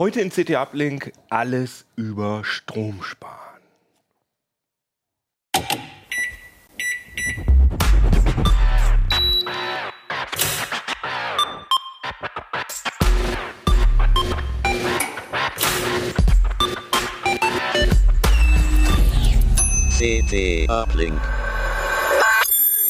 Heute in CT Uplink alles über Strom sparen. CT Uplink.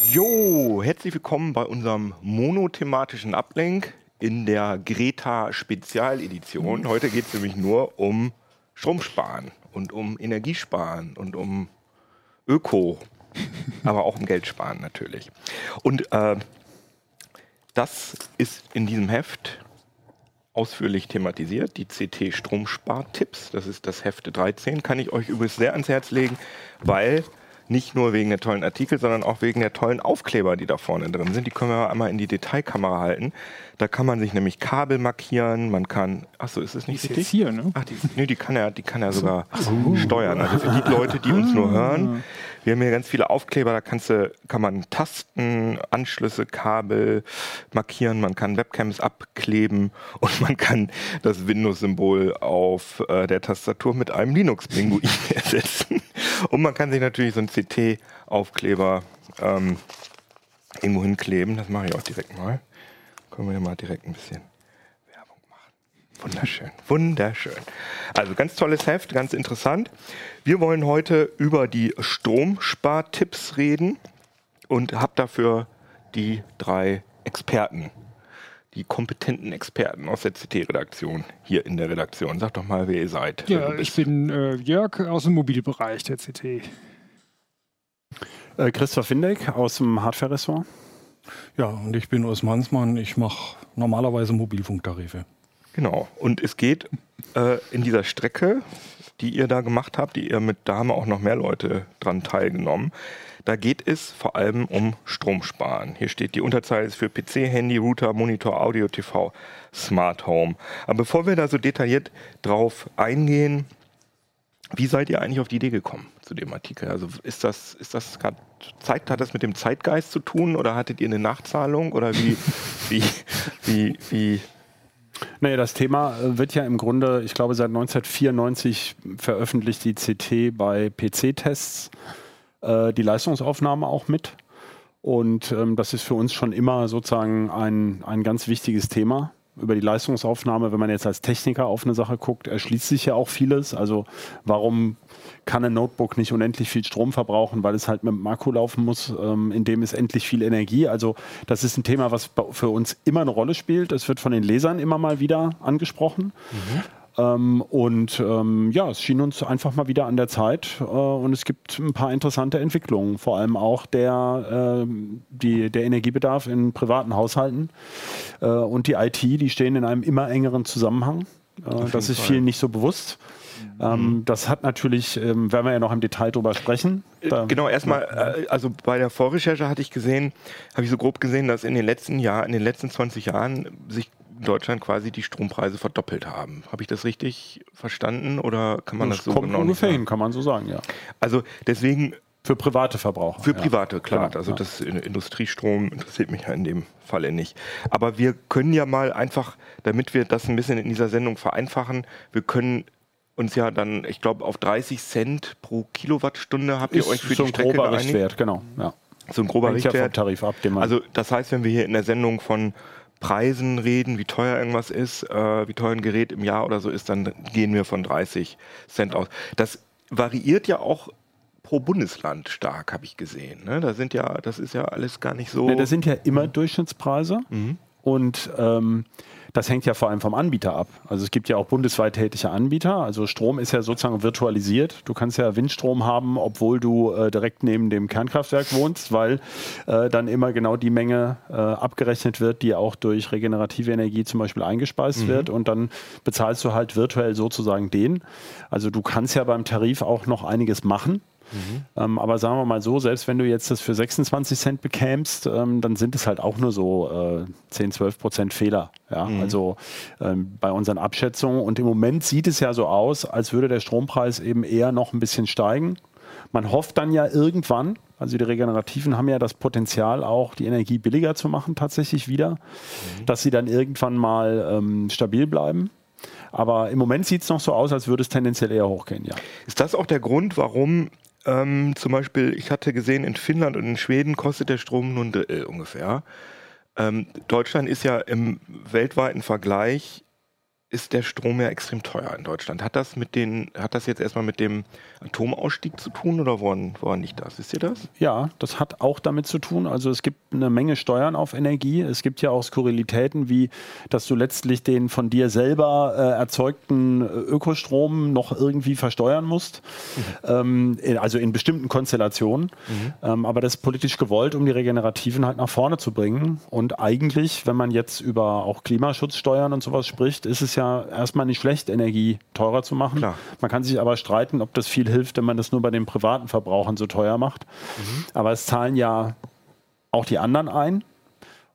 Jo, herzlich willkommen bei unserem monothematischen Uplink in der Greta Spezialedition. Heute geht es nämlich nur um Stromsparen und um Energiesparen und um Öko, aber auch um Geld sparen natürlich. Und äh, das ist in diesem Heft ausführlich thematisiert, die CT Stromspartipps. Das ist das Hefte 13, kann ich euch übrigens sehr ans Herz legen, weil nicht nur wegen der tollen Artikel, sondern auch wegen der tollen Aufkleber, die da vorne drin sind. Die können wir einmal in die Detailkamera halten. Da kann man sich nämlich Kabel markieren, man kann, ach so, ist es nicht Die ist richtig? hier, ne? Ach, die, nee, die kann er, die kann er sogar steuern. Also für die Leute, die uns nur hören, wir haben hier ganz viele Aufkleber, da kannst du, kann man Tasten, Anschlüsse, Kabel markieren, man kann Webcams abkleben und man kann das Windows-Symbol auf äh, der Tastatur mit einem Linux-Pinguin ersetzen. Und man kann sich natürlich so einen CT-Aufkleber ähm, irgendwo hinkleben. Das mache ich auch direkt mal. Können wir mal direkt ein bisschen Werbung machen. Wunderschön, wunderschön. Also ganz tolles Heft, ganz interessant. Wir wollen heute über die Stromspartipps reden und habe dafür die drei Experten, die kompetenten Experten aus der CT-Redaktion hier in der Redaktion. Sag doch mal, wer ihr seid. Ja, ich bin äh, Jörg aus dem Mobilbereich der CT. Äh, Christoph Windeck aus dem Hardware-Ressort. Ja, und ich bin Urs Mansmann. Ich mache normalerweise Mobilfunktarife. Genau. Und es geht äh, in dieser Strecke, die ihr da gemacht habt, die ihr mit, da haben auch noch mehr Leute dran teilgenommen. Da geht es vor allem um Stromsparen. Hier steht, die Unterzahl ist für PC, Handy, Router, Monitor, Audio, TV, Smart Home. Aber bevor wir da so detailliert drauf eingehen, wie seid ihr eigentlich auf die Idee gekommen zu dem Artikel? Also ist das, ist das gerade Zeit, hat das mit dem Zeitgeist zu tun oder hattet ihr eine Nachzahlung oder wie, wie, wie, wie, Naja, das Thema wird ja im Grunde, ich glaube, seit 1994 veröffentlicht die CT bei PC-Tests äh, die Leistungsaufnahme auch mit. Und ähm, das ist für uns schon immer sozusagen ein, ein ganz wichtiges Thema. Über die Leistungsaufnahme, wenn man jetzt als Techniker auf eine Sache guckt, erschließt sich ja auch vieles. Also warum kann ein Notebook nicht unendlich viel Strom verbrauchen, weil es halt mit dem Akku laufen muss, ähm, in dem ist endlich viel Energie. Also das ist ein Thema, was für uns immer eine Rolle spielt. Es wird von den Lesern immer mal wieder angesprochen. Ähm, und ähm, ja, es schien uns einfach mal wieder an der Zeit äh, und es gibt ein paar interessante Entwicklungen, vor allem auch der, ähm, die, der Energiebedarf in privaten Haushalten äh, und die IT, die stehen in einem immer engeren Zusammenhang. Äh, das ist Fall. vielen nicht so bewusst. Ähm, das hat natürlich, ähm, werden wir ja noch im Detail drüber sprechen. Da- Genau, erstmal, äh, also bei der Vorrecherche hatte ich gesehen, habe ich so grob gesehen, dass in den letzten Jahren, in den letzten 20 Jahren sich Deutschland quasi die Strompreise verdoppelt haben. Habe ich das richtig verstanden oder kann man das, das so kommt genau ungefähr hin, kann man so sagen, ja. Also deswegen Für private Verbraucher. für ja. private, klar. Genau, also ja. das in- Industriestrom interessiert mich ja in dem Falle nicht. Aber wir können ja mal einfach, damit wir das ein bisschen in dieser Sendung vereinfachen, wir können uns ja dann, ich glaube, auf 30 Cent pro Kilowattstunde habt ihr Ist euch für so die ein Strecke grober geeinigt. Richtwert, genau. Ja. So ein grober Hängt ja vom Richtwert. Tarif ab, den man Also das heißt, wenn wir hier in der Sendung von Preisen reden, wie teuer irgendwas ist, äh, wie teuer ein Gerät im Jahr oder so ist, dann gehen wir von 30 Cent aus. Das variiert ja auch pro Bundesland stark, habe ich gesehen. Ne? Da sind ja, das ist ja alles gar nicht so. Ne, das sind ja immer Durchschnittspreise. Mhm. Und ähm, das hängt ja vor allem vom Anbieter ab. Also es gibt ja auch bundesweit tätige Anbieter. Also Strom ist ja sozusagen virtualisiert. Du kannst ja Windstrom haben, obwohl du äh, direkt neben dem Kernkraftwerk wohnst, weil äh, dann immer genau die Menge äh, abgerechnet wird, die auch durch regenerative Energie zum Beispiel eingespeist mhm. wird. Und dann bezahlst du halt virtuell sozusagen den. Also du kannst ja beim Tarif auch noch einiges machen. Mhm. Ähm, aber sagen wir mal so, selbst wenn du jetzt das für 26 Cent bekämst, ähm, dann sind es halt auch nur so äh, 10, 12 Prozent Fehler. Ja? Mhm. Also ähm, bei unseren Abschätzungen. Und im Moment sieht es ja so aus, als würde der Strompreis eben eher noch ein bisschen steigen. Man hofft dann ja irgendwann, also die Regenerativen haben ja das Potenzial, auch die Energie billiger zu machen, tatsächlich wieder, mhm. dass sie dann irgendwann mal ähm, stabil bleiben. Aber im Moment sieht es noch so aus, als würde es tendenziell eher hochgehen, ja. Ist das auch der Grund, warum ähm, zum Beispiel, ich hatte gesehen, in Finnland und in Schweden kostet der Strom nur ein Drittel ungefähr. Ähm, Deutschland ist ja im weltweiten Vergleich ist der Strom ja extrem teuer in Deutschland. Hat das mit den, hat das jetzt erstmal mit dem Atomausstieg zu tun oder woran, woran liegt das? Wisst ihr das? Ja, das hat auch damit zu tun. Also es gibt eine Menge Steuern auf Energie. Es gibt ja auch Skurrilitäten, wie dass du letztlich den von dir selber äh, erzeugten Ökostrom noch irgendwie versteuern musst. Mhm. Ähm, in, also in bestimmten Konstellationen. Mhm. Ähm, aber das ist politisch gewollt, um die Regenerativen halt nach vorne zu bringen. Und eigentlich, wenn man jetzt über auch Klimaschutzsteuern und sowas spricht, ist es ja ja erstmal nicht schlecht, Energie teurer zu machen. Klar. Man kann sich aber streiten, ob das viel hilft, wenn man das nur bei den privaten Verbrauchern so teuer macht. Mhm. Aber es zahlen ja auch die anderen ein.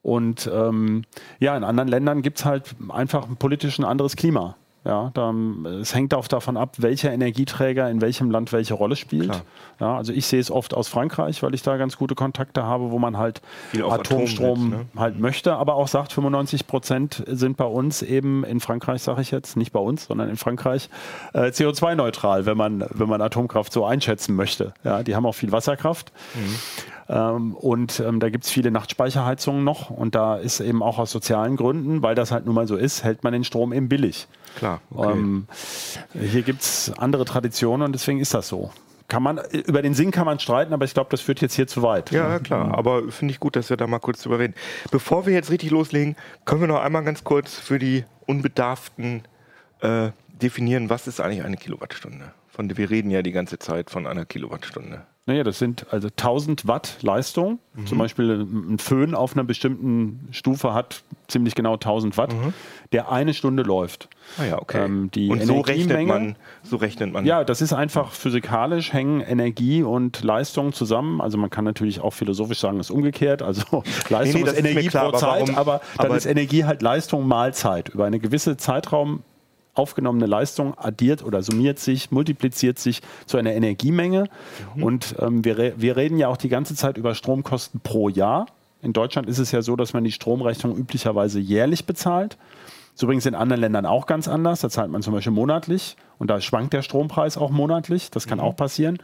Und ähm, ja, in anderen Ländern gibt es halt einfach politisch ein anderes Klima. Ja, da, es hängt auch davon ab, welcher Energieträger in welchem Land welche Rolle spielt. Ja, also ich sehe es oft aus Frankreich, weil ich da ganz gute Kontakte habe, wo man halt Atomstrom Atom ne? halt möchte, aber auch sagt, 95 Prozent sind bei uns eben in Frankreich, sage ich jetzt, nicht bei uns, sondern in Frankreich äh, CO2-neutral, wenn man, wenn man Atomkraft so einschätzen möchte. Ja, die haben auch viel Wasserkraft. Mhm. Ähm, und ähm, da gibt es viele Nachtspeicherheizungen noch und da ist eben auch aus sozialen Gründen, weil das halt nun mal so ist, hält man den Strom eben billig. Klar. Okay. Ähm, hier gibt es andere Traditionen und deswegen ist das so. Kann man, über den Sinn kann man streiten, aber ich glaube, das führt jetzt hier zu weit. Ja, klar. Aber finde ich gut, dass wir da mal kurz drüber reden. Bevor wir jetzt richtig loslegen, können wir noch einmal ganz kurz für die Unbedarften äh, definieren, was ist eigentlich eine Kilowattstunde? Von wir reden ja die ganze Zeit von einer Kilowattstunde. Naja, das sind also 1000 Watt Leistung. Mhm. Zum Beispiel ein Föhn auf einer bestimmten Stufe hat ziemlich genau 1000 Watt, mhm. der eine Stunde läuft. Ah ja, okay. Ähm, die und so rechnet, man, so rechnet man. Ja, das ist einfach physikalisch, hängen Energie und Leistung zusammen. Also man kann natürlich auch philosophisch sagen, es ist umgekehrt. Also Leistung nee, nee, ist Energie klar, pro Zeit, aber, aber dann aber ist Energie halt Leistung mal Zeit. Über eine gewisse Zeitraum aufgenommene Leistung addiert oder summiert sich, multipliziert sich zu einer Energiemenge. Mhm. Und ähm, wir, wir reden ja auch die ganze Zeit über Stromkosten pro Jahr. In Deutschland ist es ja so, dass man die Stromrechnung üblicherweise jährlich bezahlt. Das ist übrigens in anderen Ländern auch ganz anders. Da zahlt man zum Beispiel monatlich und da schwankt der Strompreis auch monatlich. Das kann mhm. auch passieren.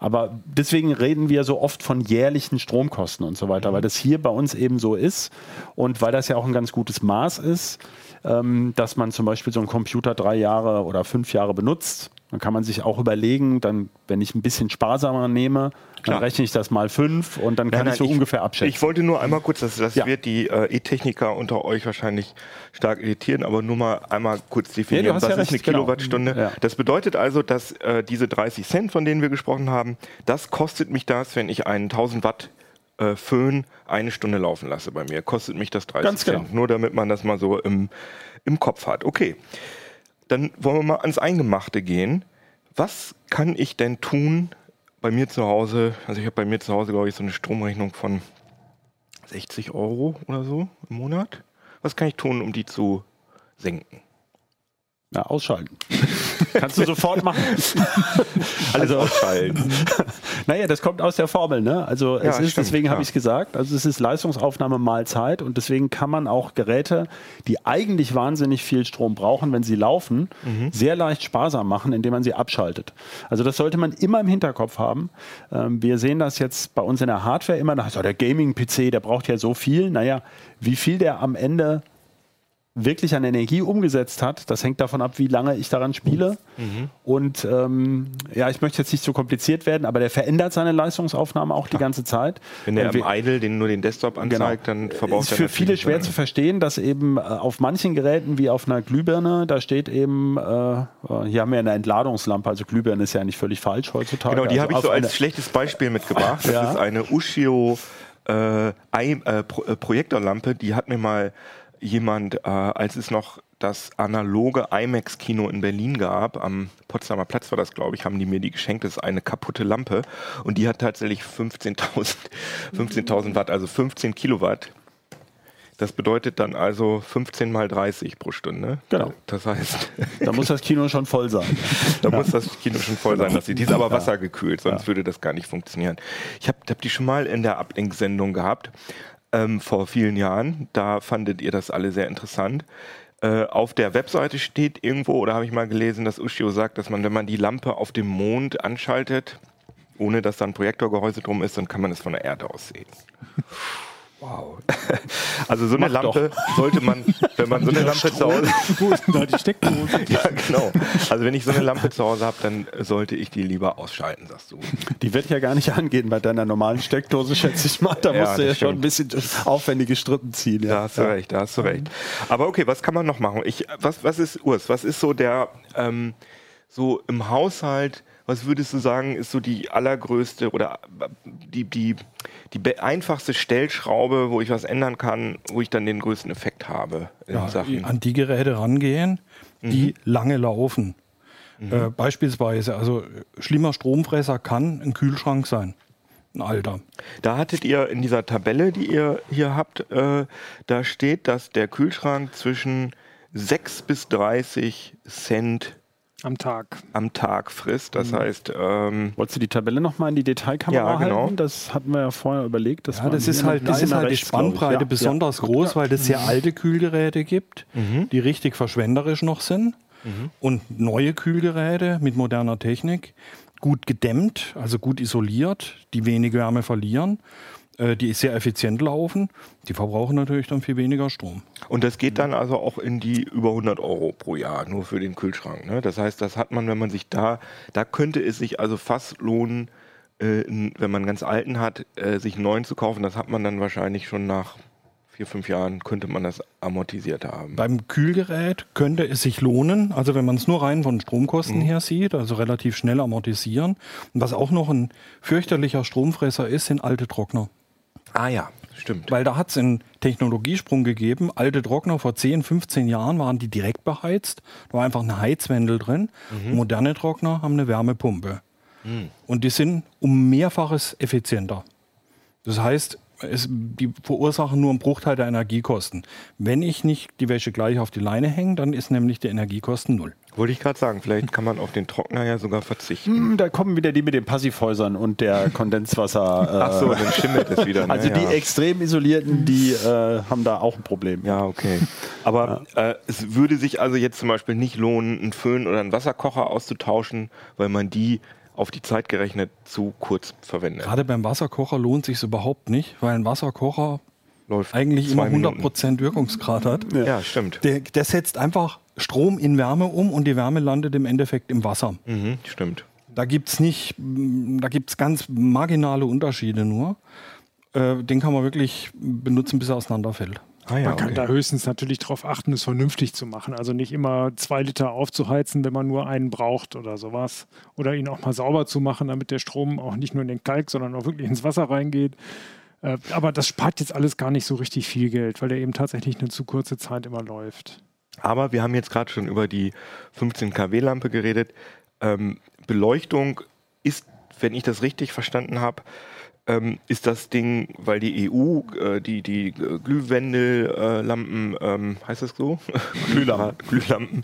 Aber deswegen reden wir so oft von jährlichen Stromkosten und so weiter, mhm. weil das hier bei uns eben so ist und weil das ja auch ein ganz gutes Maß ist ähm, dass man zum Beispiel so einen Computer drei Jahre oder fünf Jahre benutzt. Dann kann man sich auch überlegen, dann, wenn ich ein bisschen sparsamer nehme, Klar. dann rechne ich das mal fünf und dann kann nein, nein, ich so ich, ungefähr abschätzen. Ich wollte nur einmal kurz, das, das ja. wird die äh, E-Techniker unter euch wahrscheinlich stark irritieren, aber nur mal einmal kurz definieren, was ja ist recht, eine genau. Kilowattstunde. Ja. Das bedeutet also, dass äh, diese 30 Cent, von denen wir gesprochen haben, das kostet mich das, wenn ich einen 1000 Watt äh, Föhn eine Stunde laufen lasse bei mir. Kostet mich das 30 Ganz Cent. Genau. Nur damit man das mal so im, im Kopf hat. Okay, dann wollen wir mal ans Eingemachte gehen. Was kann ich denn tun bei mir zu Hause? Also ich habe bei mir zu Hause, glaube ich, so eine Stromrechnung von 60 Euro oder so im Monat. Was kann ich tun, um die zu senken? Na, ausschalten. Kannst du sofort machen. also naja, das kommt aus der Formel, ne? Also es ja, ist, stimmt, deswegen habe ich es gesagt, also es ist Leistungsaufnahme mal Zeit und deswegen kann man auch Geräte, die eigentlich wahnsinnig viel Strom brauchen, wenn sie laufen, mhm. sehr leicht sparsam machen, indem man sie abschaltet. Also das sollte man immer im Hinterkopf haben. Ähm, wir sehen das jetzt bei uns in der Hardware immer, also der Gaming-PC, der braucht ja so viel. Naja, wie viel der am Ende wirklich an Energie umgesetzt hat, das hängt davon ab, wie lange ich daran spiele. Mhm. Und ähm, ja, ich möchte jetzt nicht so kompliziert werden, aber der verändert seine Leistungsaufnahme auch die ganze Zeit. Wenn wir- im Idle den nur den Desktop anzeigt, dann verbraucht ist er für viele schwer zu verstehen, dass eben äh, auf manchen Geräten wie auf einer Glühbirne, da steht eben, äh, äh, hier haben wir eine Entladungslampe, also Glühbirne ist ja nicht völlig falsch heutzutage. Genau, die also habe ich so als schlechtes Beispiel mitgebracht. Das Ja. ist eine Ushio äh, äh, Projektorlampe, die hat mir mal jemand, äh, als es noch das analoge IMAX-Kino in Berlin gab, am Potsdamer Platz war das, glaube ich, haben die mir die geschenkt. Das ist eine kaputte Lampe und die hat tatsächlich 15.000 15.000 Watt, also 15 Kilowatt. Das bedeutet dann also 15 mal 30 pro Stunde. Genau. Das heißt, Da muss das Kino schon voll sein. da muss das Kino schon voll sein. Dass sie, die ist aber wassergekühlt, sonst würde das gar nicht funktionieren. Ich habe hab die schon mal in der Ablenksendung gehabt, ähm, vor vielen Jahren. Da fandet ihr das alle sehr interessant. Äh, auf der Webseite steht irgendwo, oder habe ich mal gelesen, dass Ushio sagt, dass man, wenn man die Lampe auf dem Mond anschaltet, ohne dass da ein Projektorgehäuse drum ist, dann kann man es von der Erde aus sehen. Wow. Also so eine Mach Lampe sollte man, wenn man so eine Lampe zu Hause da die Steckdose? ja, genau. Also wenn ich so eine Lampe zu Hause habe, dann sollte ich die lieber ausschalten, sagst du. Die wird ja gar nicht angehen bei deiner normalen Steckdose, schätze ich mal. Da Ja, musst du ja das schon ein stimmt. bisschen aufwendige Strippen ziehen. Da Ja. hast du recht, da hast du recht. Aber okay, was kann man noch machen? Ich, was, was ist, Urs, was ist so der, ähm, so im Haushalt, was würdest du sagen, ist so die allergrößte oder äh, die, die, die einfachste Stellschraube, wo ich was ändern kann, wo ich dann den größten Effekt habe in Ja, Sachen? an die Geräte rangehen, die lange laufen. Äh, beispielsweise, also äh, schlimmer Stromfresser kann ein Kühlschrank sein. Ein alter. Da hattet ihr in dieser Tabelle, die ihr hier habt, äh, da steht, dass der Kühlschrank zwischen 6 bis 30 Cent Am Tag. am Tag frisst. Das heißt, ähm, Wolltest du die Tabelle nochmal in die Detailkamera Ja, genau. halten? Das hatten wir ja vorher überlegt. Das Ja, das ist halt, das ist halt die rechts. Spannbreite Ja, besonders groß, weil das sehr alte Kühlgeräte gibt, die richtig verschwenderisch noch sind. Und neue Kühlgeräte mit moderner Technik, gut gedämmt, also gut isoliert, die wenig Wärme verlieren, die sehr effizient laufen, die verbrauchen natürlich dann viel weniger Strom. und das geht dann also auch in die über 100 Euro pro Jahr, nur für den Kühlschrank. Ne? Das heißt, das hat man, wenn man sich da, da könnte es sich also fast lohnen, äh, wenn man einen ganz alten hat, äh, sich einen neuen zu kaufen. Das hat man dann wahrscheinlich schon nach vier, fünf Jahren, könnte man das amortisiert haben. Beim Kühlgerät könnte es sich lohnen, also wenn man es nur rein von Stromkosten her sieht, also relativ schnell amortisieren. Und was auch noch ein fürchterlicher Stromfresser ist, sind alte Trockner. Ah ja, stimmt. Weil da hat es einen Technologiesprung gegeben. Alte Trockner vor 10, 15 Jahren waren die direkt beheizt. Da war einfach ein Heizwendel drin. Moderne Trockner haben eine Wärmepumpe. Und die sind um Mehrfaches effizienter. Das heißt, es, die verursachen nur einen Bruchteil der Energiekosten. Wenn ich nicht die Wäsche gleich auf die Leine hänge, dann ist nämlich die Energiekosten null. Wollte ich gerade sagen, vielleicht kann man auf den Trockner ja sogar verzichten. Hm, Da kommen wieder die mit den Passivhäusern und der Kondenswasser. Äh, Ach so, dann schimmelt es wieder. Ne? Also die ja. extrem isolierten, die äh, haben da auch ein Problem. Ja, okay. Aber äh, es würde sich also jetzt zum Beispiel nicht lohnen, einen Föhn oder einen Wasserkocher auszutauschen, weil man die auf die Zeit gerechnet zu kurz verwendet. Gerade beim Wasserkocher lohnt sich überhaupt nicht, weil ein Wasserkocher Läuft eigentlich immer zwei Minuten. 100% Wirkungsgrad hat. Ja, stimmt. Der, der setzt einfach Strom in Wärme um und die Wärme landet im Endeffekt im Wasser. Mhm, stimmt. Da gibt es nicht, mm, da gibt es ganz marginale Unterschiede nur. Äh, den kann man wirklich benutzen, bis er auseinanderfällt. Ah ja, Man kann okay. da höchstens natürlich darauf achten, es vernünftig zu machen. Also nicht immer zwei Liter aufzuheizen, wenn man nur einen braucht oder sowas. Oder ihn auch mal sauber zu machen, damit der Strom auch nicht nur in den Kalk, sondern auch wirklich ins Wasser reingeht. Äh, Aber das spart jetzt alles gar nicht so richtig viel Geld, weil der eben tatsächlich eine zu kurze Zeit immer läuft. Aber wir haben jetzt gerade schon über die 15 kW Lampe geredet. Ähm, Beleuchtung ist, wenn ich das richtig verstanden habe, ähm, ist das Ding, weil die EU äh, die, die äh, Glühwendellampen, ähm, heißt das so? Glühlampen, Glühlampen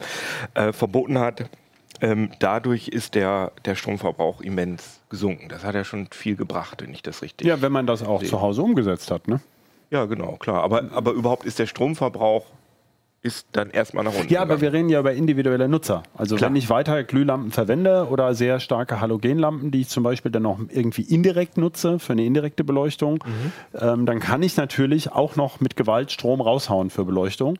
äh, verboten hat. Ähm, dadurch ist der, der Stromverbrauch immens gesunken. Das hat ja schon viel gebracht, wenn ich das richtig. Ja, wenn man das auch sehe. zu Hause umgesetzt hat. Ne? Ja, genau, klar. Aber, aber überhaupt ist der Stromverbrauch ist dann erstmal nach unten. Ja, aber wir reden ja über individuelle Nutzer. Also Klar. wenn ich weiter Glühlampen verwende oder sehr starke Halogenlampen, die ich zum Beispiel dann noch irgendwie indirekt nutze für eine indirekte Beleuchtung, ähm, dann kann ich natürlich auch noch mit Gewalt Strom raushauen für Beleuchtung.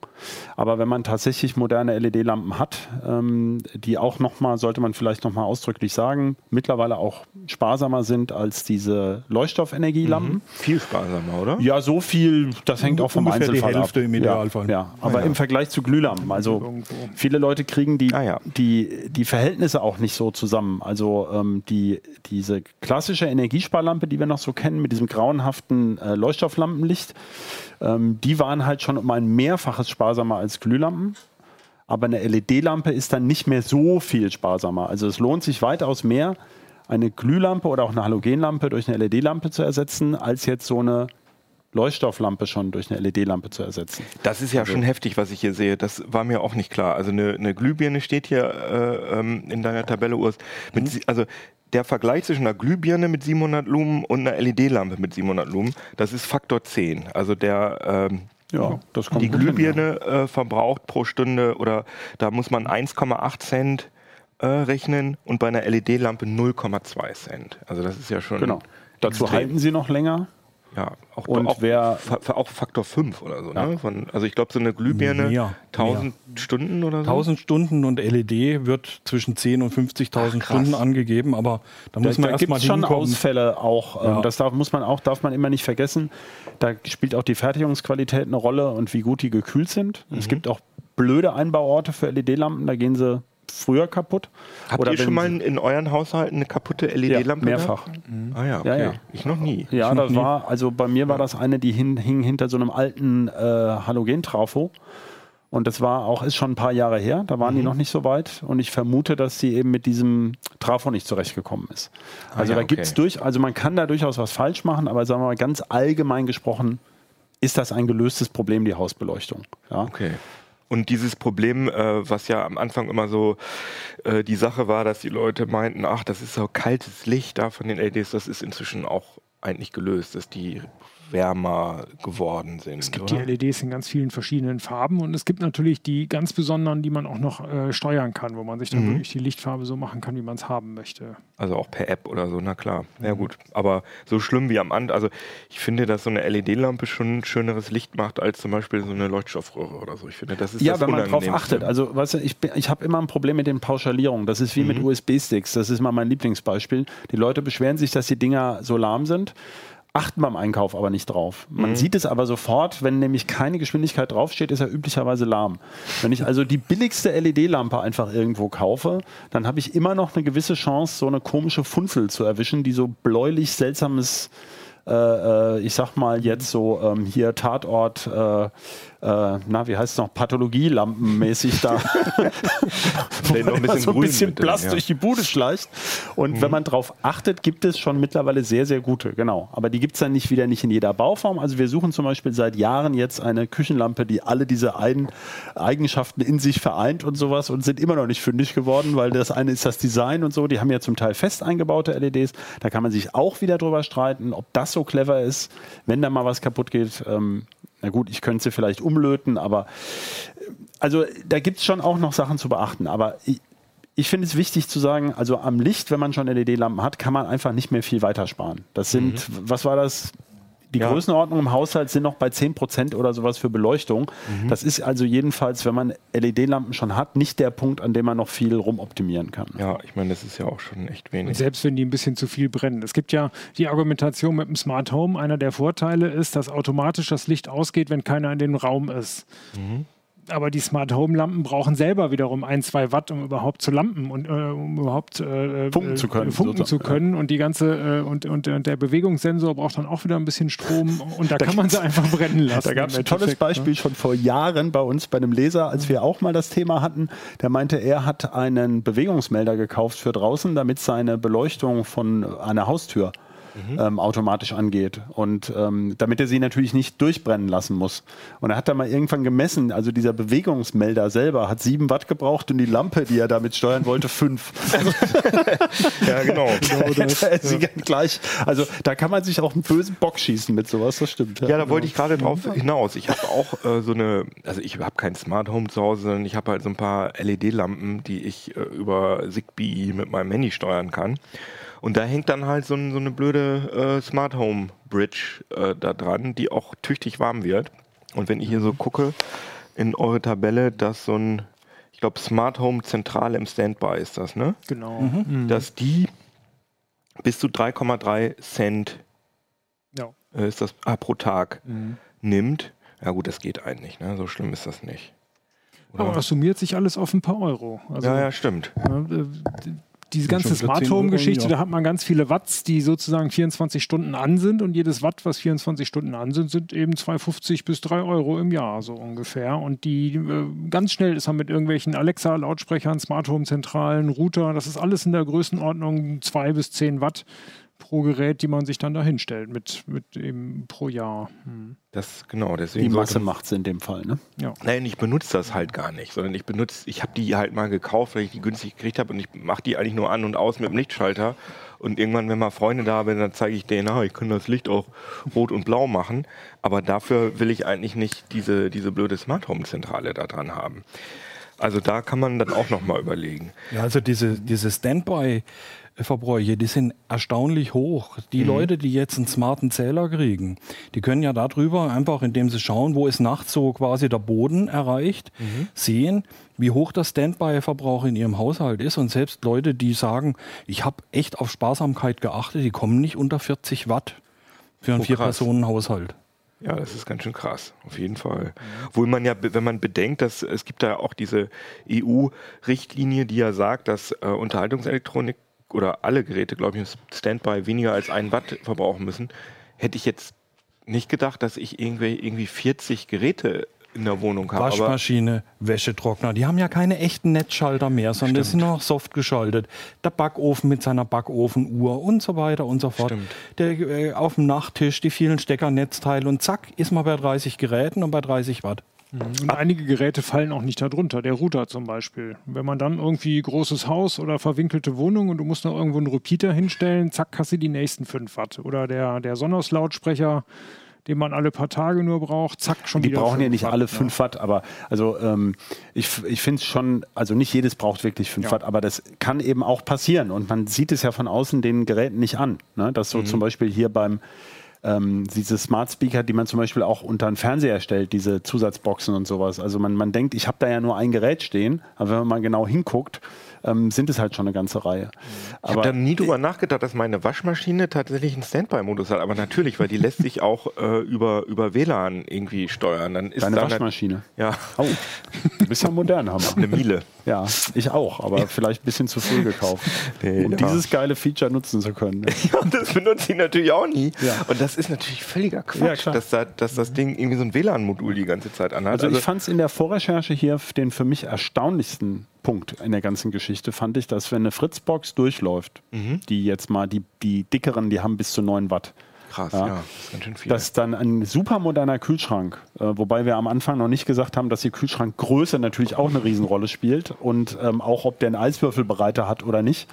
Aber wenn man tatsächlich moderne LED-Lampen hat, ähm, die auch nochmal, sollte man vielleicht nochmal ausdrücklich sagen, mittlerweile auch sparsamer sind als diese Leuchtstoffenergielampen. Viel sparsamer, oder? Ja, so viel, das hängt auch vom Ungefähr die Einzelfall Hälfte ab. im Idealfall. Ja, ja. aber im Vergleich zu Glühlampen. Also viele Leute kriegen die, Ah, ja. die, die Verhältnisse auch nicht so zusammen. Also ähm, die, diese klassische Energiesparlampe, die wir noch so kennen, mit diesem grauenhaften äh, Leuchtstofflampenlicht, ähm, die waren halt schon um ein Mehrfaches sparsamer als Glühlampen. Aber eine LED-Lampe ist dann nicht mehr so viel sparsamer. Also es lohnt sich weitaus mehr, eine Glühlampe oder auch eine Halogenlampe durch eine LED-Lampe zu ersetzen, als jetzt so eine Leuchtstofflampe schon durch eine LED-Lampe zu ersetzen. Das ist ja schon heftig, was ich hier sehe. Das war mir auch nicht klar. Also eine, eine Glühbirne steht hier äh, ähm, in deiner Tabelle, Urs. Mit, sie- Also der Vergleich zwischen einer Glühbirne mit 700 Lumen und einer LED-Lampe mit 700 Lumen, das ist Faktor 10. Also der ähm, Ja, das kommt die gut hin, ja. Glühbirne äh, verbraucht pro Stunde oder da muss man 1,8 Cent äh, rechnen und bei einer LED-Lampe 0,2 Cent. Also das ist ja schon Genau. Dazu halten sie noch länger. Ja, auch, Und auch, wer- auch Faktor 5 oder so. Ja. Ne? Von, also ich glaube, so eine Glühbirne, Mehr, 1000 Stunden oder so. 1000 Stunden und LED wird zwischen 10 und 50.000 krass. Stunden angegeben, aber da muss man da erst gibt mal es schon. Ausfälle auch. Ja. Ähm, das darf, muss man auch, darf man immer nicht vergessen. Da spielt auch die Fertigungsqualität eine Rolle und wie gut die gekühlt sind. Mhm. Es gibt auch blöde Einbauorte für LED-Lampen, da gehen sie früher kaputt. Habt Oder ihr schon mal in, euren Haushalten eine kaputte ja, LED-Lampe? mehrfach. gehabt? Ah ja, okay. Ja, ja. Ich noch nie. Ja, noch das nie. war, also bei mir war das eine, die hin, hing hinter so einem alten äh, Halogentrafo. Und das war auch, ist schon ein paar Jahre her, da waren Mhm. die noch nicht so weit. Und ich vermute, dass sie eben mit diesem Trafo nicht zurechtgekommen ist. Also Ah ja, da gibt's okay. durch, also man kann da durchaus was falsch machen, aber sagen wir mal ganz allgemein gesprochen, ist das ein gelöstes Problem, die Hausbeleuchtung. Ja? Okay. Und dieses Problem, äh, was ja am Anfang immer so äh, die Sache war, dass die Leute meinten, ach, das ist so kaltes Licht da von den LEDs, das ist inzwischen auch eigentlich gelöst, dass die wärmer geworden sind. Es gibt oder? die LEDs in ganz vielen verschiedenen Farben und es gibt natürlich die ganz besonderen, die man auch noch äh, steuern kann, wo man sich dann Mhm. wirklich die Lichtfarbe so machen kann, wie man es haben möchte. Also auch per App oder so, na klar. Ja gut, aber so schlimm wie am Anfang, also ich finde, dass so eine LED-Lampe schon ein schöneres Licht macht als zum Beispiel so eine Leuchtstoffröhre oder so. Ich finde, das ist Ja, das wenn man drauf achtet. Also, weißt du, ich, bin- ich habe immer ein Problem mit den Pauschalierungen. Das ist wie mit USB-Sticks. Das ist mal mein Lieblingsbeispiel. Die Leute beschweren sich, dass die Dinger so lahm sind. Achten beim Einkauf aber nicht drauf. Man sieht es aber sofort, wenn nämlich keine Geschwindigkeit draufsteht, ist er üblicherweise lahm. Wenn ich also die billigste LED-Lampe einfach irgendwo kaufe, dann habe ich immer noch eine gewisse Chance, so eine komische Funzel zu erwischen, die so bläulich seltsames äh, äh, ich sag mal jetzt so ähm, hier Tatort, äh, äh, na, wie heißt es noch, Pathologielampenmäßig da. Noch ein bisschen so ein bisschen blass ja. durch die Bude schleicht. Und wenn man drauf achtet, gibt es schon mittlerweile sehr, sehr gute, genau. Aber die gibt es dann nicht wieder nicht in jeder Bauform. Also wir suchen zum Beispiel seit Jahren jetzt eine Küchenlampe, die alle diese ein Eigenschaften in sich vereint und sowas und sind immer noch nicht fündig geworden, weil das eine ist das Design und so. Die haben ja zum Teil fest eingebaute LEDs. Da kann man sich auch wieder drüber streiten, ob das so clever ist, wenn da mal was kaputt geht. Ähm, na gut, ich könnte sie vielleicht umlöten, aber also da gibt es schon auch noch Sachen zu beachten. Aber ich, ich finde es wichtig zu sagen, also am Licht, wenn man schon LED-Lampen hat, kann man einfach nicht mehr viel weiter sparen. Das sind, was war das? Die Ja. Größenordnung im Haushalt sind noch bei 10% oder sowas für Beleuchtung. Das ist also jedenfalls, wenn man LED-Lampen schon hat, nicht der Punkt, an dem man noch viel rumoptimieren kann. Ja, ich meine, das ist ja auch schon echt Und wenig. selbst wenn die ein bisschen zu viel brennen. Es gibt ja die Argumentation mit dem Smart Home. Einer der Vorteile ist, dass automatisch das Licht ausgeht, wenn keiner in dem Raum ist. Aber die Smart Home Lampen brauchen selber wiederum ein, zwei Watt, um überhaupt zu lampen und äh, um überhaupt äh, Funken äh, zu können, funken zu können. Und die ganze äh, und, und, und der Bewegungssensor braucht dann auch wieder ein bisschen Strom und da, kann man sie einfach brennen lassen. Da gab es ein tolles ne? Beispiel schon vor Jahren bei uns bei einem Leser, als wir auch mal das Thema hatten. Der meinte, er hat einen Bewegungsmelder gekauft für draußen, damit seine Beleuchtung von einer Haustür ähm, automatisch angeht. Und ähm, damit er sie natürlich nicht durchbrennen lassen muss. Und er hat da mal irgendwann gemessen, also dieser Bewegungsmelder selber hat sieben Watt gebraucht und die Lampe, die er damit steuern wollte, fünf. Ja, genau. Sie gleich, also da kann man sich auch einen bösen Bock schießen mit sowas, das stimmt. Ja, da wollte ich gerade drauf hinaus. Ich habe auch äh, so eine, also ich habe kein Smart Home zu Hause, sondern ich habe halt so ein paar LED-Lampen, die ich äh, über Zigbee mit meinem Handy steuern kann. Und da hängt dann halt so, ein, so eine blöde äh, Smart Home Bridge äh, da dran, die auch tüchtig warm wird. Und wenn ich hier so gucke in eure Tabelle, dass so ein, ich glaube, Smart Home Zentrale im Standby ist das, ne? Genau. Mhm. Dass die bis zu 3,3 Cent Ja. äh, ist das ah, pro Tag Mhm. nimmt. Ja gut, das geht eigentlich, ne? So schlimm ist das nicht. Aber das summiert sich alles auf ein paar Euro. Also, ja, ja, stimmt. Diese ganze Smart 10 Euro Home Geschichte, da hat man ganz viele Watts, die sozusagen 24 Stunden an sind und jedes Watt, was 24 Stunden an sind, sind eben 2,50 bis 3 Euro im Jahr so ungefähr. Und die äh, ganz schnell ist man mit irgendwelchen Alexa-Lautsprechern, Smart Home Zentralen, Router, das ist alles in der Größenordnung 2 bis 10 Watt pro Gerät, die man sich dann da hinstellt mit, mit eben pro Jahr. Hm. Das genau, deswegen Die Masse macht es in dem Fall. Ne? Ja. Nein, ich benutze das halt gar nicht, sondern ich benutze, ich habe die halt mal gekauft, weil ich die günstig gekriegt habe und ich mache die eigentlich nur an und aus mit dem Lichtschalter. Und irgendwann, wenn mal Freunde da sind, dann zeige ich denen, ah, ich kann das Licht auch rot und blau machen. Aber dafür will ich eigentlich nicht diese, diese blöde Smart Home Zentrale da dran haben. Also da kann man dann auch nochmal überlegen. Ja, also diese, diese Standby-Verbräuche, die sind erstaunlich hoch. Die Leute, die jetzt einen smarten Zähler kriegen, die können ja darüber einfach, indem sie schauen, wo ist nachts so quasi der Boden erreicht, sehen, wie hoch der Standby-Verbrauch in ihrem Haushalt ist. Und selbst Leute, die sagen, ich habe echt auf Sparsamkeit geachtet, die kommen nicht unter 40 Watt für einen Oh. Vier-Personen-Haushalt. Ja, das ist ganz schön krass, auf jeden Fall. Obwohl man ja, wenn man bedenkt, dass es gibt da auch diese EU-Richtlinie, die ja sagt, dass äh, Unterhaltungselektronik oder alle Geräte, glaube ich, im Standby weniger als ein Watt verbrauchen müssen, hätte ich jetzt nicht gedacht, dass ich irgendwie, irgendwie 40 Geräte in der Wohnung habe. Aber Waschmaschine, Wäschetrockner, die haben ja keine echten Netzschalter mehr, sondern das sind Stimmt. noch soft geschaltet. Der Backofen mit seiner Backofenuhr und so weiter und so fort. Stimmt. Der, äh, auf dem Nachttisch die vielen Steckernetzteile und zack, ist man bei 30 Geräten und bei 30 Watt. Und einige Geräte fallen auch nicht darunter. Der Router zum Beispiel. Wenn man dann irgendwie großes Haus oder verwinkelte Wohnung und du musst noch irgendwo einen Repeater hinstellen, zack, hast du die nächsten 5 Watt. Oder der, der Sonos-Lautsprecher, den man alle paar Tage nur braucht, zack, schon Die wieder brauchen ja 5 nicht Watt, alle ne? 5 Watt, aber also ähm, ich, ich finde es schon, also nicht jedes braucht wirklich 5 Ja. Watt, aber das kann eben auch passieren und man sieht es ja von außen den Geräten nicht an. Ne? Dass so Mhm. zum Beispiel hier beim ähm, diese Smart Speaker, die man zum Beispiel auch unter einen Fernseher stellt, diese Zusatzboxen und sowas. Also man, man denkt, ich habe da ja nur ein Gerät stehen, aber wenn man mal genau hinguckt, ähm, sind es halt schon eine ganze Reihe. ich habe da nie drüber nachgedacht, dass meine Waschmaschine tatsächlich einen Standby-Modus hat. Aber natürlich, weil die lässt sich auch äh, über, über WLAN irgendwie steuern. Dann ist deine Waschmaschine. Ja, Oh, du bist ja modern, Hammer. eine Miele. Ja, ich auch, aber vielleicht ein bisschen zu früh gekauft, Nee, um ja. dieses geile Feature nutzen zu können. Ja, das benutze ich natürlich auch nie. Ja. Und das ist natürlich völliger Quatsch, dass, da, dass das Ding irgendwie so ein WLAN-Modul die ganze Zeit anhat. Also, ich fand es in der Vorrecherche hier den für mich erstaunlichsten Punkt in der ganzen Geschichte, fand ich, dass wenn eine Fritzbox durchläuft, die jetzt mal, die, die dickeren, die haben bis zu 9 Watt. Krass, ja. ja. das ist ganz schön viel. Dass dann ein super moderner Kühlschrank, äh, wobei wir am Anfang noch nicht gesagt haben, dass die Kühlschrankgröße natürlich auch eine Riesenrolle spielt und ähm, auch ob der einen Eiswürfelbereiter hat oder nicht.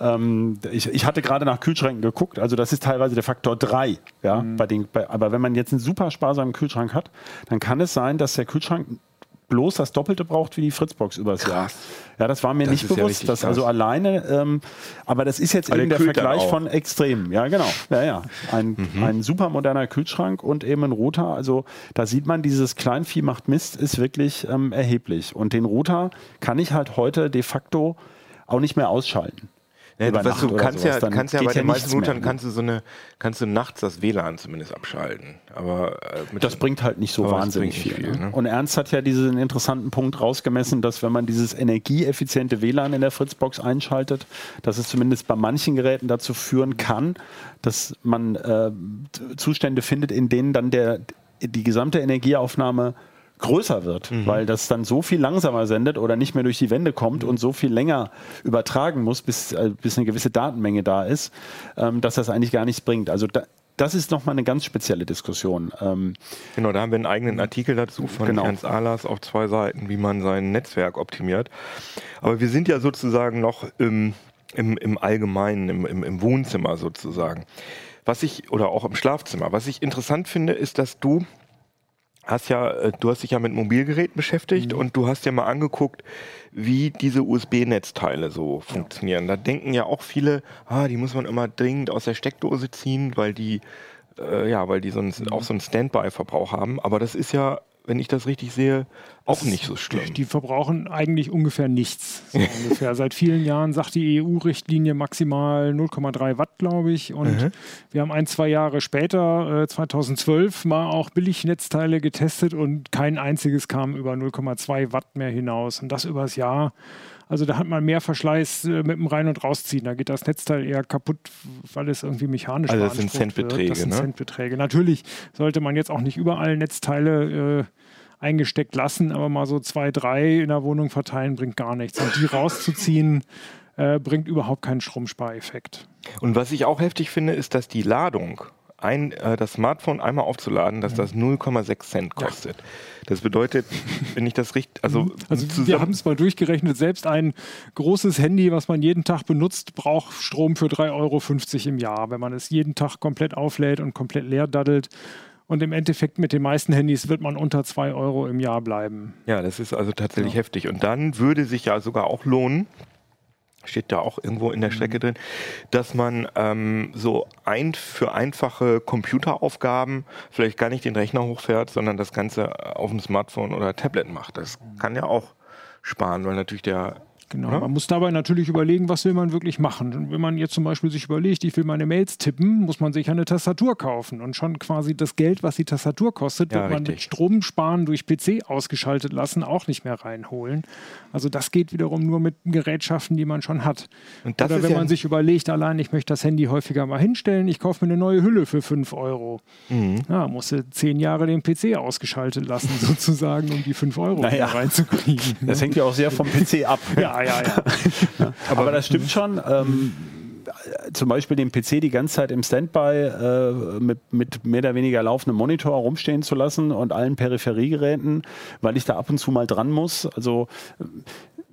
Ähm, ich, ich hatte gerade nach Kühlschränken geguckt, also das ist teilweise der Faktor 3. Ja, bei den, bei, aber wenn man jetzt einen super sparsamen Kühlschrank hat, dann kann es sein, dass der Kühlschrank bloß das Doppelte braucht wie die Fritzbox übers Jahr. Ja, das war mir Das nicht ja bewusst, dass krass. also alleine, ähm, aber das ist jetzt Aber eben der der Vergleich von Extremen. Ja, genau. Ja, ja. Ein, Mhm. ein super moderner Kühlschrank und eben ein Router. Also da sieht man, dieses Kleinvieh macht Mist ist wirklich ähm, erheblich. Und den Router kann ich halt heute de facto auch nicht mehr ausschalten. Ja, über Nacht du kannst sowas, ja, kannst ja bei den meisten Routern ne? kannst du so eine, kannst du nachts das WLAN zumindest abschalten. Aber äh, Das bringt halt nicht so wahnsinnig viel. viel, ne? ne? Und Ernst hat ja diesen interessanten Punkt rausgemessen, dass wenn man dieses energieeffiziente WLAN in der Fritzbox einschaltet, dass es zumindest bei manchen Geräten dazu führen kann, dass man äh, Zustände findet, in denen dann der, die gesamte Energieaufnahme größer wird, weil das dann so viel langsamer sendet oder nicht mehr durch die Wände kommt und so viel länger übertragen muss, bis, äh, bis eine gewisse Datenmenge da ist, ähm, dass das eigentlich gar nichts bringt. Also da, das ist nochmal eine ganz spezielle Diskussion. Ähm, Genau, da haben wir einen eigenen Artikel dazu von Genau. Ernst Ahlers auf zwei Seiten, wie man sein Netzwerk optimiert. Aber wir sind ja sozusagen noch im, im, im Allgemeinen, im, im, im Wohnzimmer sozusagen. Was ich, oder auch im Schlafzimmer. Was ich interessant finde, ist, dass du hast ja, äh, du hast dich ja mit Mobilgeräten beschäftigt und du hast ja mal angeguckt, wie diese USB-Netzteile so funktionieren. Da denken ja auch viele, ah, die muss man immer dringend aus der Steckdose ziehen, weil die, äh, ja, weil die sonst auch so einen Standby-Verbrauch haben. Aber das ist ja, wenn ich das richtig sehe, auch nicht so schlimm. Die verbrauchen eigentlich ungefähr nichts. So ungefähr. Seit vielen Jahren sagt die EU-Richtlinie maximal 0,3 Watt, glaube ich. Und Mhm. wir haben ein, zwei Jahre später, äh, 2012, mal auch Billignetzteile getestet und kein einziges kam über 0,2 Watt mehr hinaus. Und das übers Jahr. Also da hat man mehr Verschleiß äh, mit dem Rein- und Rausziehen. Da geht das Netzteil eher kaputt, weil es irgendwie mechanisch Also das sind. Centbeträge, Das sind ne? Centbeträge. Natürlich sollte man jetzt auch nicht überall Netzteile äh, eingesteckt lassen, aber mal so zwei, drei in der Wohnung verteilen bringt gar nichts. Und die rauszuziehen, äh, bringt überhaupt keinen Stromspareffekt. Und was ich auch heftig finde, ist, dass die Ladung, ein, äh, das Smartphone einmal aufzuladen, dass das 0,6 Cent kostet. Das bedeutet, wenn ich das richtig, also, Also wir haben es mal durchgerechnet, selbst ein großes Handy, was man jeden Tag benutzt, braucht Strom für 3,50 Euro im Jahr, wenn man es jeden Tag komplett auflädt und komplett leer daddelt. Und im Endeffekt mit den meisten Handys wird man unter 2 Euro im Jahr bleiben. Ja, das ist also tatsächlich heftig. Und dann würde sich ja sogar auch lohnen, steht da auch irgendwo in der Strecke drin, dass man ähm, so ein für einfache Computeraufgaben vielleicht gar nicht den Rechner hochfährt, sondern das Ganze auf dem Smartphone oder Tablet macht. Das kann ja auch sparen, weil natürlich der Genau. Ja. Man muss dabei natürlich überlegen, was will man wirklich machen. Wenn man jetzt zum Beispiel sich überlegt, ich will meine Mails tippen, muss man sich eine Tastatur kaufen. Und schon quasi das Geld, was die Tastatur kostet, Ja, wird man richtig. mit Stromsparen durch PC ausgeschaltet lassen, auch nicht mehr reinholen. Also das geht wiederum nur mit Gerätschaften, die man schon hat. Oder wenn ja man sich überlegt, allein ich möchte das Handy häufiger mal hinstellen, ich kaufe mir eine neue Hülle für 5 Euro. Mhm. Ja, musst du zehn Jahre den PC ausgeschaltet lassen, sozusagen, um die 5 Euro Naja. reinzukriegen. das hängt ja auch sehr vom PC ab. ja, ja, ja. Aber, das stimmt schon. Ähm, zum Beispiel den PC die ganze Zeit im Standby äh, mit, mit mehr oder weniger laufendem Monitor rumstehen zu lassen und allen Peripheriegeräten, weil ich da ab und zu mal dran muss. Also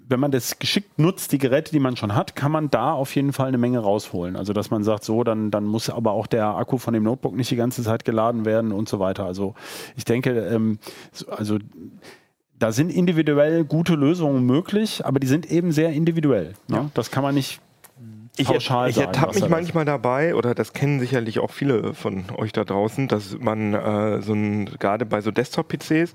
wenn man das geschickt nutzt, die Geräte, die man schon hat, kann man da auf jeden Fall eine Menge rausholen. Also dass man sagt, so, dann, dann muss aber auch der Akku von dem Notebook nicht die ganze Zeit geladen werden und so weiter. Also ich denke, ähm, so- also da sind individuell gute Lösungen möglich, aber die sind eben sehr individuell. Ne? Das kann man nicht Ich, ich ertappe mich da ist. manchmal dabei, oder das kennen sicherlich auch viele von euch da draußen, dass man äh, so ein, gerade bei so Desktop-PCs,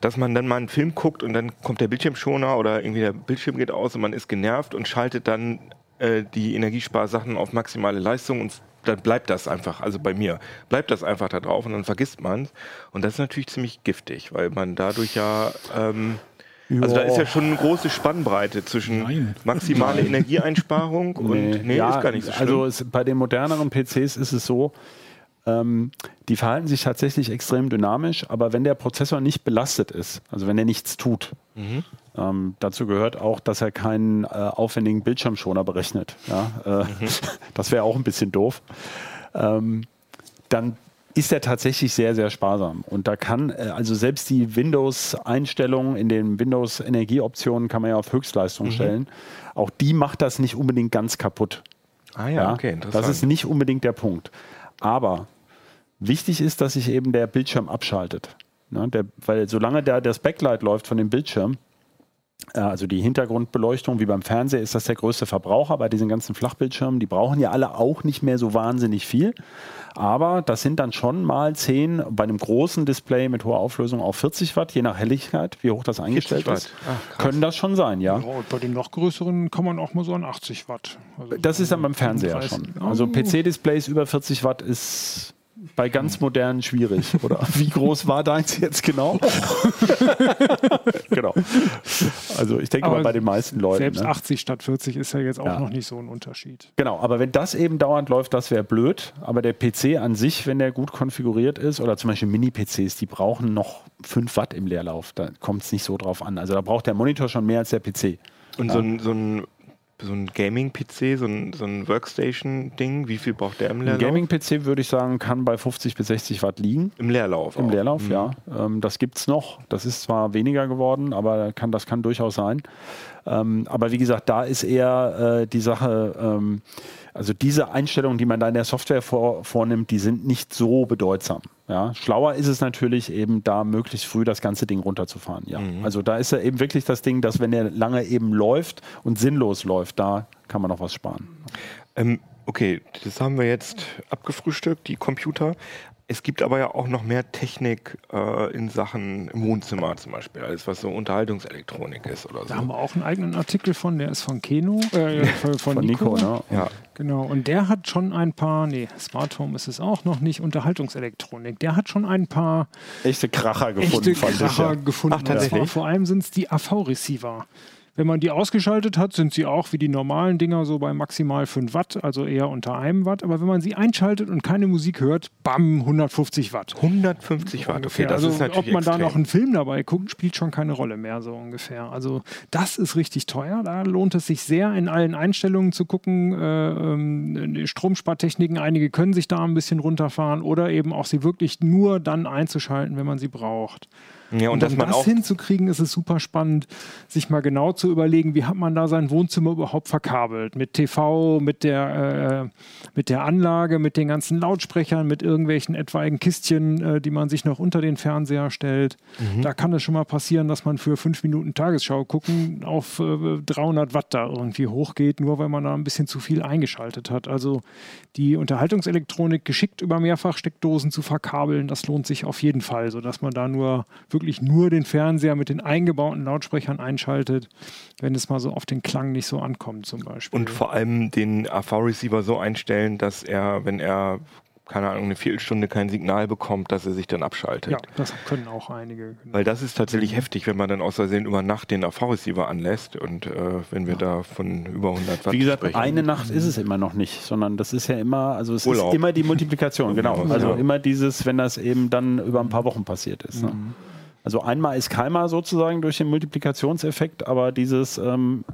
dass man dann mal einen Film guckt und dann kommt der Bildschirmschoner oder irgendwie der Bildschirm geht aus und man ist genervt und schaltet dann äh, die Energiesparsachen auf maximale Leistung und dann bleibt das einfach, also bei mir, bleibt das einfach da drauf und dann vergisst man es. Und das ist natürlich ziemlich giftig, weil man dadurch ja, ähm, also da ist ja schon eine große Spannbreite zwischen Nein. maximale Energieeinsparung und nee, ja, ist gar nicht so schlimm. Also es, bei den moderneren PCs ist es so, ähm, die verhalten sich tatsächlich extrem dynamisch, aber wenn der Prozessor nicht belastet ist, also wenn er nichts tut, Mhm. Ähm, dazu gehört auch, dass er keinen äh, aufwendigen Bildschirmschoner berechnet. Ja? Äh, Mhm. Das wäre auch ein bisschen doof. Ähm, dann ist er tatsächlich sehr, sehr sparsam. Und da kann, äh, also selbst die Windows-Einstellungen in den Windows-Energieoptionen kann man ja auf Mhm. Höchstleistung stellen. Auch die macht das nicht unbedingt ganz kaputt. ah ja, okay, interessant. Das ist nicht unbedingt der Punkt. Aber wichtig ist, dass sich eben der Bildschirm abschaltet. Ne, der, weil solange da das Backlight läuft von dem Bildschirm, also die Hintergrundbeleuchtung, wie beim Fernseher, ist das der größte Verbraucher bei diesen ganzen Flachbildschirmen. Die brauchen ja alle auch nicht mehr so wahnsinnig viel. Aber das sind dann schon mal 10, bei einem großen Display mit hoher Auflösung auf 40 Watt, je nach Helligkeit, wie hoch das eingestellt ist. Ach, krass. können das schon sein, ja. Ja, und bei den noch größeren kann man auch mal so an 80 Watt. Also Das ist dann beim Fernseher 35. schon. Also Oh. PC-Displays über 40 Watt ist bei ganz modernen schwierig. Oder wie groß war deins jetzt genau? genau. Also ich denke Aber mal bei den meisten Leuten. Selbst ne? 80 statt 40 ist ja jetzt auch Ja. noch nicht so ein Unterschied. Genau, aber wenn das eben dauernd läuft, das wäre blöd. Aber der PC an sich, wenn der gut konfiguriert ist, oder zum Beispiel Mini-PCs, die brauchen noch 5 Watt im Leerlauf. Da kommt es nicht so drauf an. Also da braucht der Monitor schon mehr als der PC. Und so ein, so ein, so ein Gaming-PC, so ein, so ein Workstation-Ding, wie viel braucht der im Ein Leerlauf? Gaming-PC würde ich sagen, kann bei 50 bis 60 Watt liegen. Im Leerlauf. Im auch. Leerlauf, Mhm. ja. Ähm, das gibt es noch. Das ist zwar weniger geworden, aber kann, das kann durchaus sein. Ähm, aber wie gesagt, da ist eher äh, die Sache, ähm, also diese Einstellungen, die man da in der Software vor, vornimmt, die sind nicht so bedeutsam. Ja. Schlauer ist es natürlich eben da möglichst früh das ganze Ding runterzufahren. Ja. Also da ist ja eben wirklich das Ding, dass wenn der lange eben läuft und sinnlos läuft, da kann man noch was sparen. Ähm, okay, das haben wir jetzt abgefrühstückt, die Computer. Es gibt aber ja auch noch mehr Technik äh, in Sachen im Wohnzimmer zum Beispiel, alles was so Unterhaltungselektronik ist oder Da haben so. wir auch einen eigenen Artikel von, der ist von Keno, äh, von, von Von Nico, Nico. ne? Ja, Genau, und der hat schon ein paar, nee, Smart Home ist es auch noch nicht, Unterhaltungselektronik. Der hat schon ein paar Echte Kracher gefunden, echte fand ich. Kracher Ja. gefunden. Ach, tatsächlich? Und zwar vor allem sind es die AV-Receiver. Wenn man die ausgeschaltet hat, sind sie auch wie die normalen Dinger so bei maximal 5 Watt, also eher unter einem Watt. Aber wenn man sie einschaltet und keine Musik hört, bam, 150 Watt. 150 Watt, okay, ungefähr. das also ist natürlich ob man da extrem. noch einen Film dabei guckt, spielt schon keine Rolle mehr so ungefähr. Also das ist richtig teuer. Da lohnt es sich sehr in allen Einstellungen zu gucken. Äh, ähm, Stromspartechniken, einige können sich da ein bisschen runterfahren oder eben auch sie wirklich nur dann einzuschalten, wenn man sie braucht. Ja, und, Und, um das auch hinzukriegen, ist es super spannend, sich mal genau zu überlegen, wie hat man da sein Wohnzimmer überhaupt verkabelt? Mit TV, mit der, äh, mit der Anlage, mit den ganzen Lautsprechern, mit irgendwelchen etwaigen Kistchen, äh, die man sich noch unter den Fernseher stellt. Mhm. Da kann es schon mal passieren, dass man für fünf Minuten Tagesschau gucken auf äh, 300 Watt da irgendwie hochgeht, nur weil man da ein bisschen zu viel eingeschaltet hat. Also die Unterhaltungselektronik geschickt über Mehrfachsteckdosen zu verkabeln, das lohnt sich auf jeden Fall, sodass man da nur wirklich nur den Fernseher mit den eingebauten Lautsprechern einschaltet, wenn es mal so auf den Klang nicht so ankommt zum Beispiel. und vor allem den AV-Receiver so einstellen, dass er, wenn er keine Ahnung, eine Viertelstunde kein Signal bekommt, dass er sich dann abschaltet. ja, das können auch einige. Weil das ist Mhm. tatsächlich heftig, wenn man dann aus Versehen über Nacht den AV-Receiver anlässt und äh, wenn wir da von über 100 Watt Wie gesagt, sprechen. eine Nacht ist es immer noch nicht, sondern das ist ja immer, also es Urlaub. ist immer die Multiplikation, genau. Also ja. immer dieses, wenn das eben dann über ein paar Wochen passiert ist. Ne? Also einmal ist keinmal sozusagen durch den Multiplikationseffekt, aber dieses ähm,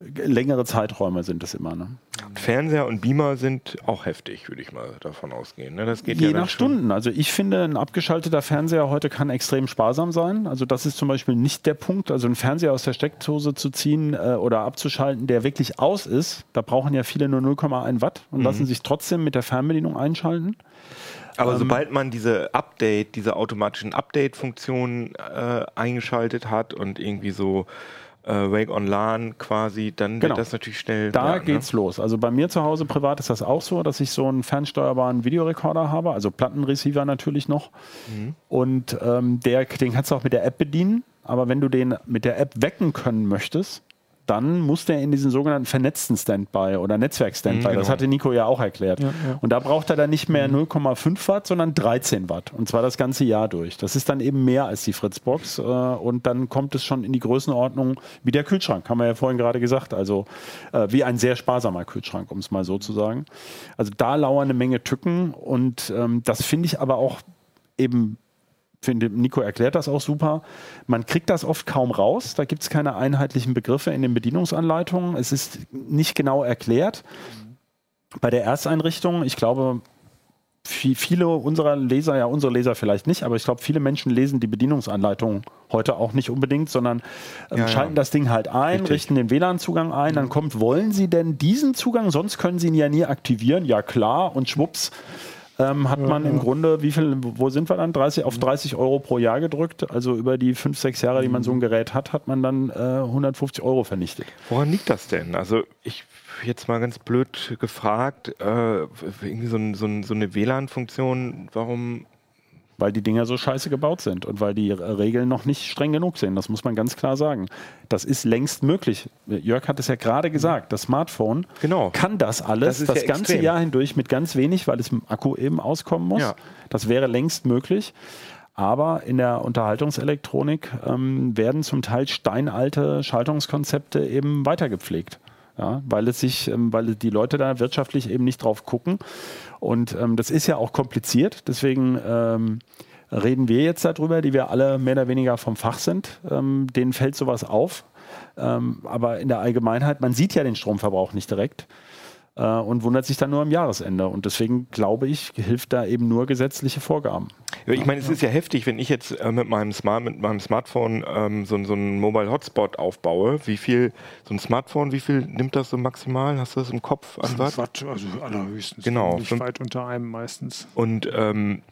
längere Zeiträume sind es immer. Ne? Fernseher und Beamer sind auch heftig, würde ich mal davon ausgehen. Ne? Das geht Je ja nach Stunden. Also ich finde, ein abgeschalteter Fernseher heute kann extrem sparsam sein. Also das ist zum Beispiel nicht der Punkt. Also einen Fernseher aus der Steckdose zu ziehen äh, oder abzuschalten, der wirklich aus ist, da brauchen ja viele nur 0,1 Watt und lassen sich trotzdem mit der Fernbedienung einschalten. Aber Ähm, sobald man diese Update, diese automatischen Update-Funktionen äh, eingeschaltet hat und irgendwie so äh, Wake on LAN quasi, dann Genau. wird das natürlich schnell. Da ja, geht's Ne? los. Also bei mir zu Hause privat ist das auch so, dass ich so einen fernsteuerbaren Videorekorder habe, also Plattenreceiver natürlich noch. Mhm. Und ähm, der, den kannst du auch mit der App bedienen. Aber wenn du den mit der App wecken können möchtest, dann muss der in diesen sogenannten vernetzten Standby oder Netzwerk-Standby. Mhm, genau. Das hatte Nico ja auch erklärt. Ja, ja. Und da braucht er dann nicht mehr 0,5 Watt, sondern 13 Watt. Und zwar das ganze Jahr durch. Das ist dann eben mehr als die Fritzbox. Äh, und dann kommt es schon in die Größenordnung wie der Kühlschrank, haben wir ja vorhin gerade gesagt. Also äh, wie ein sehr sparsamer Kühlschrank, um es mal so zu sagen. Also da lauern eine Menge Tücken. Und ähm, das finde ich aber auch eben finde, Nico erklärt das auch super. Man kriegt das oft kaum raus. Da gibt es keine einheitlichen Begriffe in den Bedienungsanleitungen. Es ist nicht genau erklärt. Bei der Ersteinrichtung, ich glaube, vi- viele unserer Leser, ja unsere Leser vielleicht nicht, aber ich glaube, viele Menschen lesen die Bedienungsanleitung heute auch nicht unbedingt, sondern ähm, Ja, ja. schalten das Ding halt ein, Richtig. richten den WLAN-Zugang ein, dann kommt, wollen Sie denn diesen Zugang? Sonst können Sie ihn ja nie aktivieren. Ja klar, und schwupps ähm, hat man im Grunde, wie viel, wo sind wir dann? 30, auf 30 Euro pro Jahr gedrückt. Also über die fünf, sechs Jahre, die man so ein Gerät hat, hat man dann äh, 150 Euro vernichtet. Woran liegt das denn? Also ich jetzt mal ganz blöd gefragt, äh, irgendwie so, ein, so, ein, so eine WLAN-Funktion, warum weil die Dinger so scheiße gebaut sind und weil die Regeln noch nicht streng genug sind. Das muss man ganz klar sagen. Das ist längst möglich. Jörg hat es ja gerade gesagt, das Smartphone Genau. kann das alles Das das, ja ganze extrem. Jahr hindurch mit ganz wenig, weil es im Akku eben auskommen muss. Ja. Das wäre längst möglich. Aber in der Unterhaltungselektronik ähm, werden zum Teil steinalte Schaltungskonzepte eben weitergepflegt. Ja, weil es sich, ähm, weil die Leute da wirtschaftlich eben nicht drauf gucken. Und ähm, das ist ja auch kompliziert. Deswegen ähm, reden wir jetzt darüber, die wir alle mehr oder weniger vom Fach sind. Ähm, denen fällt sowas auf. Ähm, aber in der Allgemeinheit, man sieht ja den Stromverbrauch nicht direkt äh, und wundert sich dann nur am Jahresende. Und deswegen glaube ich, hilft da eben nur gesetzliche Vorgaben. Ja, Ich meine, es ist ja heftig, wenn ich jetzt äh, mit, meinem Smart, mit meinem Smartphone ähm, so, so einen Mobile Hotspot aufbaue. Wie viel, so ein Smartphone, wie viel nimmt das so maximal? Hast du das im Kopf an Watt? Watt, also allerhöchstens. Genau, Nicht weit unter einem meistens. Und ähm,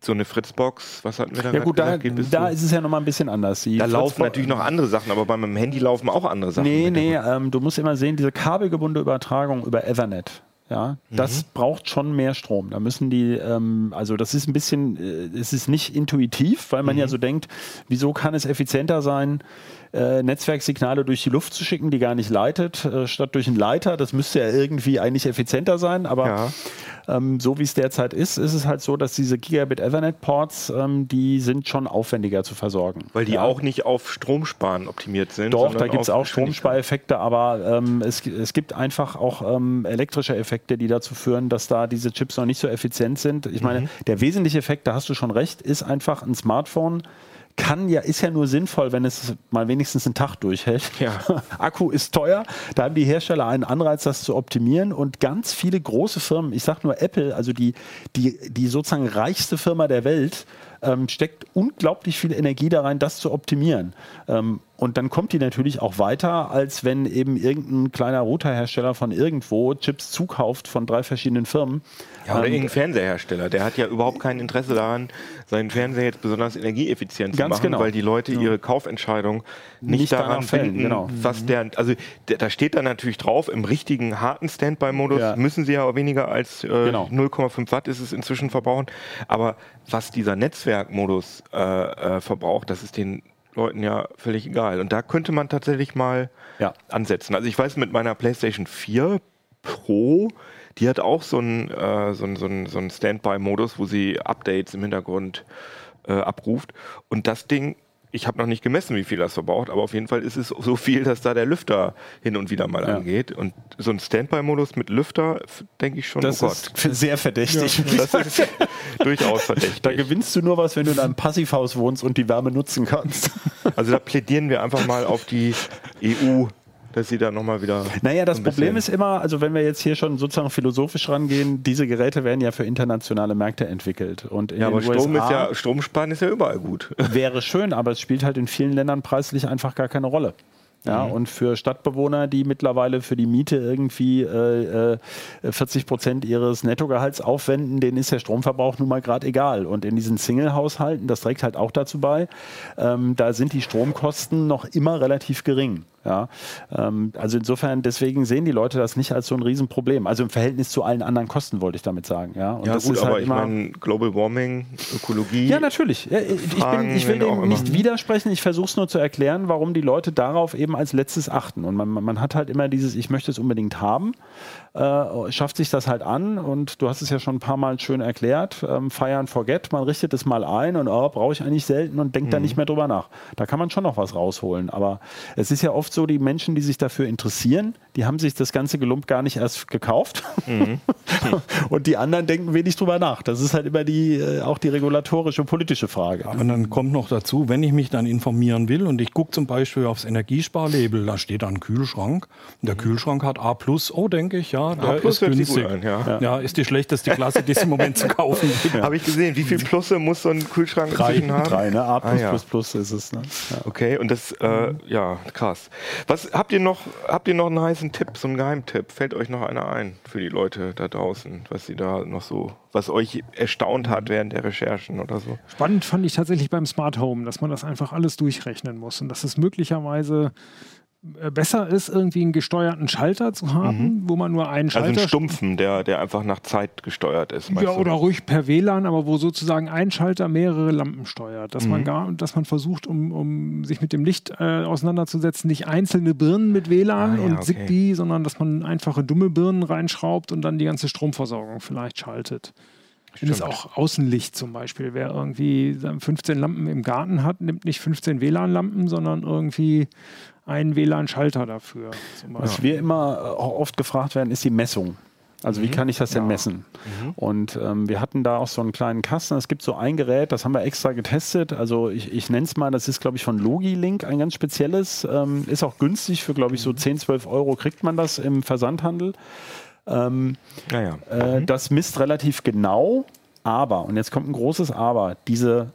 so eine Fritzbox, was hatten wir da Ja gut, da, da ist es ja nochmal ein bisschen anders. Die da laufen natürlich noch andere Sachen, aber bei meinem Handy laufen auch andere Sachen. Nee, nee, ähm, du musst immer sehen, diese kabelgebundene Übertragung über Ethernet. Ja, das braucht schon mehr Strom. Da müssen die, ähm, also das ist ein bisschen, äh, es ist nicht intuitiv, weil man ja so denkt, wieso kann es effizienter sein, äh, Netzwerksignale durch die Luft zu schicken, die gar nicht leitet, äh, statt durch einen Leiter. Das müsste ja irgendwie eigentlich effizienter sein, aber Ja. ähm, so wie es derzeit ist, ist es halt so, dass diese Gigabit Ethernet Ports, ähm, die sind schon aufwendiger zu versorgen. Weil die ja. auch nicht auf Stromsparen optimiert sind. Doch, da gibt es auch. Stromspareffekte, aber ähm, es, es gibt einfach auch ähm, elektrische Effekte, die dazu führen, dass da diese Chips noch nicht so effizient sind. Ich meine, Mhm. der wesentliche Effekt, da hast du schon recht, ist einfach ein Smartphone. Kann ja, ist ja nur sinnvoll, wenn es mal wenigstens einen Tag durchhält. Ja. Akku ist teuer, da haben die Hersteller einen Anreiz, das zu optimieren und ganz viele große Firmen, ich sage nur Apple, also die, die, die sozusagen reichste Firma der Welt, ähm, steckt unglaublich viel Energie da rein, das zu optimieren. Ähm, und dann kommt die natürlich auch weiter, als wenn eben irgendein kleiner Routerhersteller von irgendwo Chips zukauft von drei verschiedenen Firmen. Ja, oder Ähm, irgendein Fernsehersteller, der hat ja überhaupt kein Interesse daran, seinen Fernseher jetzt besonders energieeffizient zu machen, genau. weil die Leute ihre Kaufentscheidung nicht, Nicht daran fällen, finden, genau. was der, also der, da steht dann natürlich drauf, im richtigen harten Standby-Modus Ja. müssen sie ja auch weniger als äh, Genau. 0,5 Watt ist es inzwischen verbrauchen, aber was dieser Netzwerkmodus äh, äh, verbraucht, das ist den Leuten ja völlig egal. Und da könnte man tatsächlich mal Ja. ansetzen. Also ich weiß, mit meiner PlayStation 4 Pro, die hat auch so einen, äh, so einen, so einen, so einen Standby-Modus, wo sie Updates im Hintergrund äh, abruft. Und das Ding, ich habe noch nicht gemessen, wie viel das verbraucht, aber auf jeden Fall ist es so viel, dass da der Lüfter hin und wieder mal Ja. angeht. Und so ein Standby-Modus mit Lüfter, denke ich schon, Das oh Gott. ist sehr verdächtig. Das ist durchaus Da verdächtig. gewinnst du nur was, wenn du in einem Passivhaus wohnst und die Wärme nutzen kannst. Also da plädieren wir einfach mal auf die EU, dass sie da nochmal wieder. Naja, das Problem ist immer, also wenn wir jetzt hier schon sozusagen philosophisch rangehen, diese Geräte werden ja für internationale Märkte entwickelt. Und in Ja, aber Strom ist ja, Stromsparen ist ja überall gut. wäre schön, aber es spielt halt in vielen Ländern preislich einfach gar keine Rolle. Ja, Mhm. und für Stadtbewohner, die mittlerweile für die Miete irgendwie äh, äh, 40 Prozent ihres Nettogehalts aufwenden, denen ist der Stromverbrauch nun mal gerade egal. Und in diesen Single-Haushalten, das trägt halt auch dazu bei, ähm, da sind die Stromkosten noch immer relativ gering. Ja, ähm, also insofern, deswegen sehen die Leute das nicht als so ein Riesenproblem. Also im Verhältnis zu allen anderen Kosten, wollte ich damit sagen. Ja, und Ja, das gut, ist aber halt ich immer- meine, Global Warming, Ökologie. ja, natürlich. Ich, bin, ich will dem nicht widersprechen. Ich versuche es nur zu erklären, warum die Leute darauf eben als letztes achten. Und man, man hat halt immer dieses, ich möchte es unbedingt haben, äh, schafft sich das halt an. Und du hast es ja schon ein paar Mal schön erklärt. Ähm, fire and forget. Man richtet es mal ein und oh, brauche ich eigentlich selten und denkt da nicht mehr drüber nach. Da kann man schon noch was rausholen. Aber es ist ja oft so, die Menschen, die sich dafür interessieren, die haben sich das ganze Gelump gar nicht erst gekauft. und die anderen denken wenig drüber nach. Das ist halt immer die, äh, auch die regulatorische politische Frage. Und dann kommt noch dazu, wenn ich mich dann informieren will und ich gucke zum Beispiel aufs Energiesparlabel, da steht da ein Kühlschrank und der Kühlschrank hat A+, oh denke ich, ja, der plus ist günstig. an, ja. ja. ist die schlechteste Klasse, die es im Moment zu kaufen gibt. Habe ich gesehen. Wie viel Plusse muss so ein Kühlschrank Drei, haben? drei ne? A++ Ah, ja. ist es. Ne? Ja. Okay, und das, äh, ja, krass. Was habt ihr noch? Habt ihr noch einen heißen Tipp, so einen Geheimtipp? Fällt euch noch einer ein für die Leute da draußen, was sie da noch so, was euch erstaunt hat während der Recherchen oder so? Spannend fand ich tatsächlich beim Smart Home, dass man das einfach alles durchrechnen muss und dass es möglicherweise besser ist, irgendwie einen gesteuerten Schalter zu haben, wo man nur einen Schalter Also einen stumpfen, der, der einfach nach Zeit gesteuert ist. Ja, du? oder ruhig per WLAN, aber wo sozusagen ein Schalter mehrere Lampen steuert. Dass Mhm. man gar, dass man versucht, um, um sich mit dem Licht äh, auseinanderzusetzen, nicht einzelne Birnen mit WLAN Ah, ja, und okay. Zigbee, sondern dass man einfache dumme Birnen reinschraubt und dann die ganze Stromversorgung vielleicht schaltet. Wenn es Stimmt. auch Außenlicht zum Beispiel, wer irgendwie 15 Lampen im Garten hat, nimmt nicht 15 WLAN-Lampen, sondern irgendwie einen WLAN-Schalter dafür. Zum Was wir immer äh, auch oft gefragt werden, ist die Messung. Also wie kann ich das denn messen? Und ähm, wir hatten da auch so einen kleinen Kasten. Es gibt so ein Gerät, das haben wir extra getestet. Also ich, ich nenne es mal, das ist glaube ich von Logilink, ein ganz spezielles. Ähm, ist auch günstig, für glaube ich so 10, 12 Euro kriegt man das im Versandhandel. Ähm, Naja. äh, Das misst relativ genau, aber, und jetzt kommt ein großes Aber, diese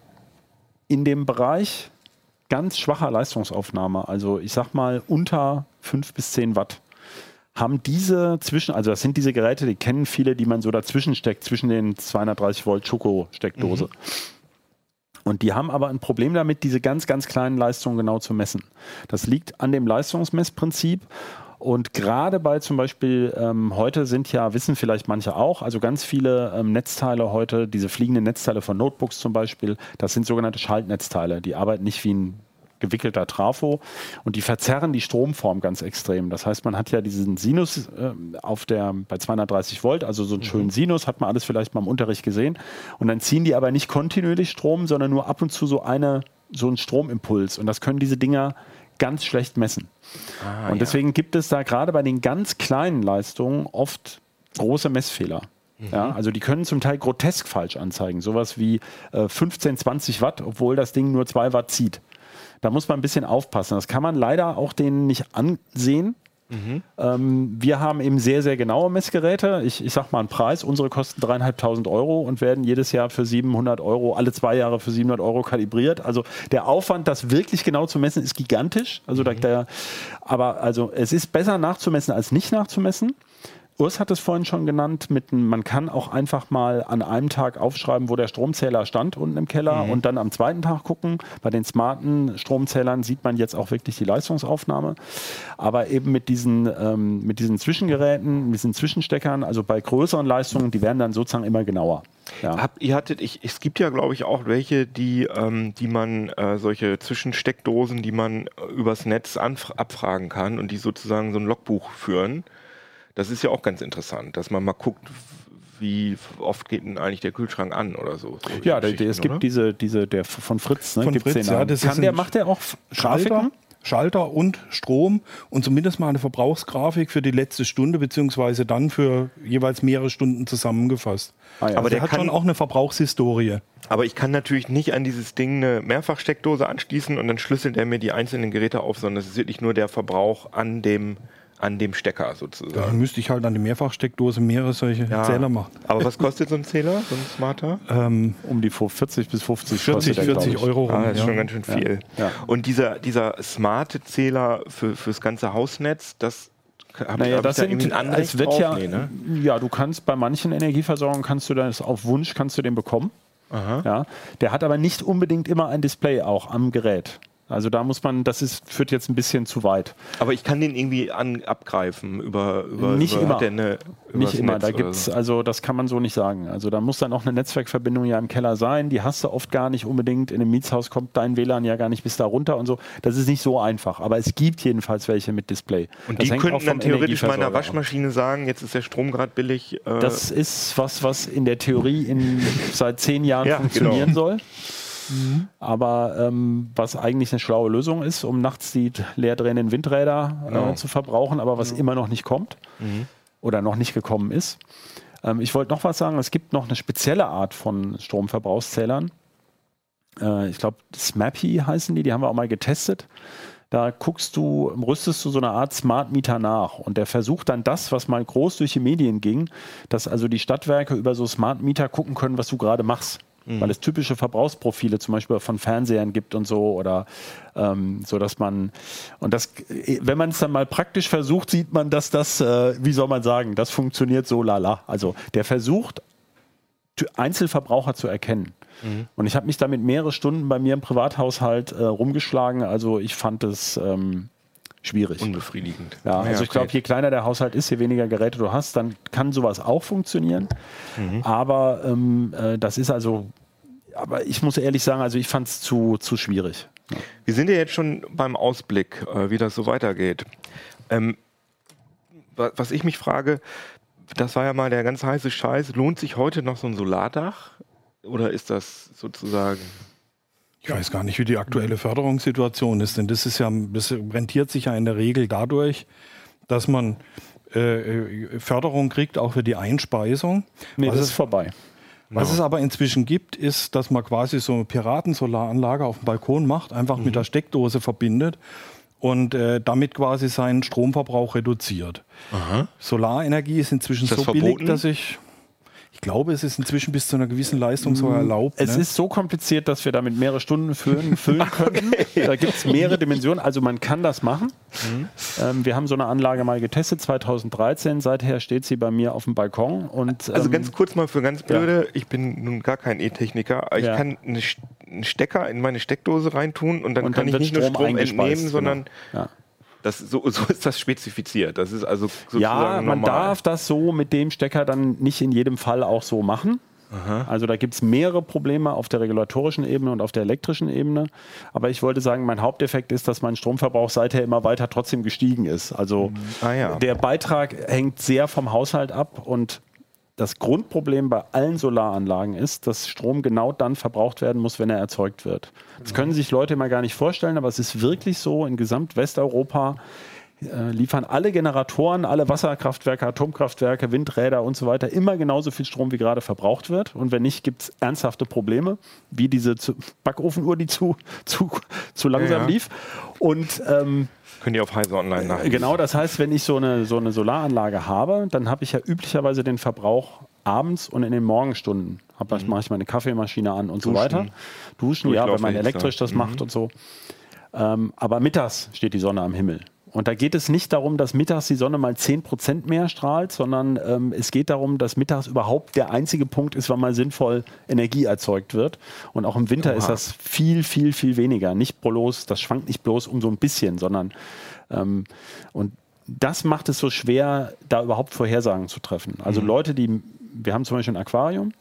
in dem Bereich ganz schwacher Leistungsaufnahme, also ich sag mal unter 5 bis 10 Watt, haben diese zwischen, also das sind diese Geräte, die kennen viele, die man so dazwischen steckt, zwischen den 230 Volt Schoko-Steckdose. Und die haben aber ein Problem damit, diese ganz, ganz kleinen Leistungen genau zu messen. Das liegt an dem Leistungsmessprinzip. Und gerade bei zum Beispiel ähm, heute sind ja, wissen vielleicht manche auch, also ganz viele ähm, Netzteile heute, diese fliegenden Netzteile von Notebooks zum Beispiel, das sind sogenannte Schaltnetzteile. Die arbeiten nicht wie ein gewickelter Trafo und die verzerren die Stromform ganz extrem. Das heißt, man hat ja diesen Sinus äh, auf der bei 230 Volt, also so einen schönen Sinus, hat man alles vielleicht mal im Unterricht gesehen. Und dann ziehen die aber nicht kontinuierlich Strom, sondern nur ab und zu so eine so einen Stromimpuls. Und das können diese Dinger ganz schlecht messen. und deswegen gibt es da gerade bei den ganz kleinen Leistungen oft große Messfehler. Ja, also die können zum Teil grotesk falsch anzeigen. Sowas wie äh, 15, 20 Watt, obwohl das Ding nur 2 Watt zieht. Da muss man ein bisschen aufpassen. Das kann man leider auch denen nicht ansehen. Ähm, wir haben eben sehr, sehr genaue Messgeräte. Ich, ich sag mal einen Preis. Unsere kosten dreieinhalbtausend Euro und werden jedes Jahr für 700 Euro, alle zwei Jahre für 700 Euro kalibriert. Also der Aufwand, das wirklich genau zu messen, ist gigantisch. Also da, der, aber also es ist besser nachzumessen als nicht nachzumessen. Urs hat es vorhin schon genannt, mit, man kann auch einfach mal an einem Tag aufschreiben, wo der Stromzähler stand unten im Keller und dann am zweiten Tag gucken. Bei den smarten Stromzählern sieht man jetzt auch wirklich die Leistungsaufnahme. Aber eben mit diesen, ähm, mit diesen Zwischengeräten, mit diesen Zwischensteckern, also bei größeren Leistungen, die werden dann sozusagen immer genauer. Ja. Habt, ihr hattet, ich, es gibt ja, glaube ich, auch welche, die, ähm, die man, äh, solche Zwischensteckdosen, die man äh, übers Netz abfragen kann und die sozusagen so ein Logbuch führen. Das ist ja auch ganz interessant, dass man mal guckt, wie oft geht denn eigentlich der Kühlschrank an oder so. Solche Ja, der, der, es gibt oder? diese, diese, der von Fritz, ne? Von Fritz, den ja, das Kann ist der, macht der auch Schalter, Grafiken? Schalter und Strom und zumindest mal eine Verbrauchsgrafik für die letzte Stunde, beziehungsweise dann für jeweils mehrere Stunden zusammengefasst. Ah, ja. Aber der der hat kann- schon auch eine Verbrauchshistorie. Aber ich kann natürlich nicht an dieses Ding eine Mehrfachsteckdose anschließen und dann schlüsselt er mir die einzelnen Geräte auf, sondern es ist wirklich nur der Verbrauch an dem, an dem Stecker Dann sozusagen. müsste ich halt an die Mehrfachsteckdose mehrere solche Ja. Zähler machen. Aber was kostet so ein Zähler, so ein smarter? Ähm, um die 40 bis 50 40, kostet der, glaub 40 ich. Euro rum. Ah, das ist ja. schon ganz schön viel. Ja. Und dieser, dieser smarte Zähler für, fürs ganze Hausnetz, das hab, Naja, das da sind, ein Anrecht es wird ja, Nee, ne? ja, du kannst bei manchen Energieversorgungen kannst du das auf Wunsch kannst du den bekommen. Ja, der hat aber nicht unbedingt immer ein Display auch am Gerät. Also da muss man, das ist, führt jetzt ein bisschen zu weit. Aber ich kann den irgendwie an, abgreifen über, über, Nicht über immer. eine, übers Nicht immer, Netz da gibt's, so. also das kann man so nicht sagen. Also da muss dann auch eine Netzwerkverbindung ja im Keller sein. Die hast du oft gar nicht unbedingt. In einem Mietshaus kommt dein WLAN ja gar nicht bis da runter und so. Das ist nicht so einfach. Aber es gibt jedenfalls welche mit Display. Und Das die könnten dann theoretisch meiner. Waschmaschine sagen, jetzt ist der Strom gerade billig. Äh, Das ist was, was in der Theorie in, seit zehn Jahren Ja, funktionieren genau. soll. Aber ähm, was eigentlich eine schlaue Lösung ist, um nachts die leer drehenden Windräder Genau. äh, zu verbrauchen, aber was immer noch nicht kommt oder noch nicht gekommen ist. Ähm, ich wollte noch was sagen, es gibt noch eine spezielle Art von Stromverbrauchszählern. Äh, ich glaube, SMAPI heißen die, die haben wir auch mal getestet. Da guckst du, rüstest du so eine Art Smart Meter nach und der versucht dann das, was mal groß durch die Medien ging, dass also die Stadtwerke über so Smart Meter gucken können, was du gerade machst. Weil es typische Verbrauchsprofile zum Beispiel von Fernsehern gibt und so oder ähm, so, dass man und das, wenn man es dann mal praktisch versucht, sieht man, dass das, äh, wie soll man sagen, das funktioniert so lala. Also der versucht Einzelverbraucher zu erkennen. Und ich habe mich damit mehrere Stunden bei mir im Privathaushalt äh, rumgeschlagen. Also ich fand es ähm, schwierig. Unbefriedigend. Ja, also Ja, ich glaube, okay. je kleiner der Haushalt ist, je weniger Geräte du hast, dann kann sowas auch funktionieren. Mhm. Aber ähm, äh, das ist also, aber ich muss ehrlich sagen, also ich fand es zu, zu schwierig. Wir sind ja jetzt schon beim Ausblick, äh, wie das so weitergeht. Ähm, wa- was ich mich frage, das war ja mal der ganz heiße Scheiß. Lohnt sich heute noch so ein Solardach? Oder ist das sozusagen. Ich weiß gar nicht, wie die aktuelle Förderungssituation ist, denn das ist ja, das rentiert sich ja in der Regel dadurch, dass man äh, Förderung kriegt, auch für die Einspeisung. Nee, was das ist vorbei. was es aber inzwischen gibt, ist, dass man quasi so eine Piratensolaranlage auf dem Balkon macht, einfach mit der Steckdose verbindet und äh, damit quasi seinen Stromverbrauch reduziert. Solarenergie ist inzwischen Ist so billig, verboten? dass ich, ich glaube, es ist inzwischen bis zu einer gewissen Leistung sogar erlaubt. Es ne? ist so kompliziert, dass wir damit mehrere Stunden füllen, füllen können. Da gibt es mehrere Dimensionen. Also man kann das machen. Ähm, wir haben so eine Anlage mal getestet, 2013. Seither steht sie bei mir auf dem Balkon. Und, Also ähm, ganz kurz mal für ganz blöde, ich bin nun gar kein E-Techniker, ich Ja. kann eine einen Stecker in meine Steckdose reintun und dann Und kann dann ich nicht nur Strom Strom eingespeist, entnehmen, sondern genau. Ja. Das, so, so ist das spezifiziert. Das ist also Ja, man normal. darf das so mit dem Stecker dann nicht in jedem Fall auch so machen. Also da gibt es mehrere Probleme auf der regulatorischen Ebene und auf der elektrischen Ebene. Aber ich wollte sagen, mein Haupteffekt ist, dass mein Stromverbrauch seither immer weiter trotzdem gestiegen ist. Also Ah, ja. der Beitrag hängt sehr vom Haushalt ab und das Grundproblem bei allen Solaranlagen ist, dass Strom genau dann verbraucht werden muss, wenn er erzeugt wird. Das können sich Leute immer gar nicht vorstellen, aber es ist wirklich so, in gesamt Westeuropa äh, liefern alle Generatoren, alle Wasserkraftwerke, Atomkraftwerke, Windräder und so weiter immer genauso viel Strom, wie gerade verbraucht wird. Und wenn nicht, gibt es ernsthafte Probleme, wie diese zu- Backofenuhr, die zu, zu, zu langsam Ja, ja. lief. Und ähm, Könnt ihr auf Heise Online nachlesen. Genau, das heißt, wenn ich so eine, so eine Solaranlage habe, dann habe ich ja üblicherweise den Verbrauch abends und in den Morgenstunden. Hab, mache ich meine Kaffeemaschine an und so Duschen. weiter. Duschen, ja, wenn man Durchlauferhitzer. elektrisch das macht und so. Ähm, aber mittags steht die Sonne am Himmel. Und da geht es nicht darum, dass mittags die Sonne mal 10% mehr strahlt, sondern ähm, es geht darum, dass mittags überhaupt der einzige Punkt ist, wann mal sinnvoll Energie erzeugt wird. Und auch im Winter ist das viel, viel, viel weniger. Nicht bloß, das schwankt nicht bloß um so ein bisschen, sondern ähm, und das macht es so schwer, da überhaupt Vorhersagen zu treffen. Also Leute, die, wir haben zum Beispiel ein Aquarium,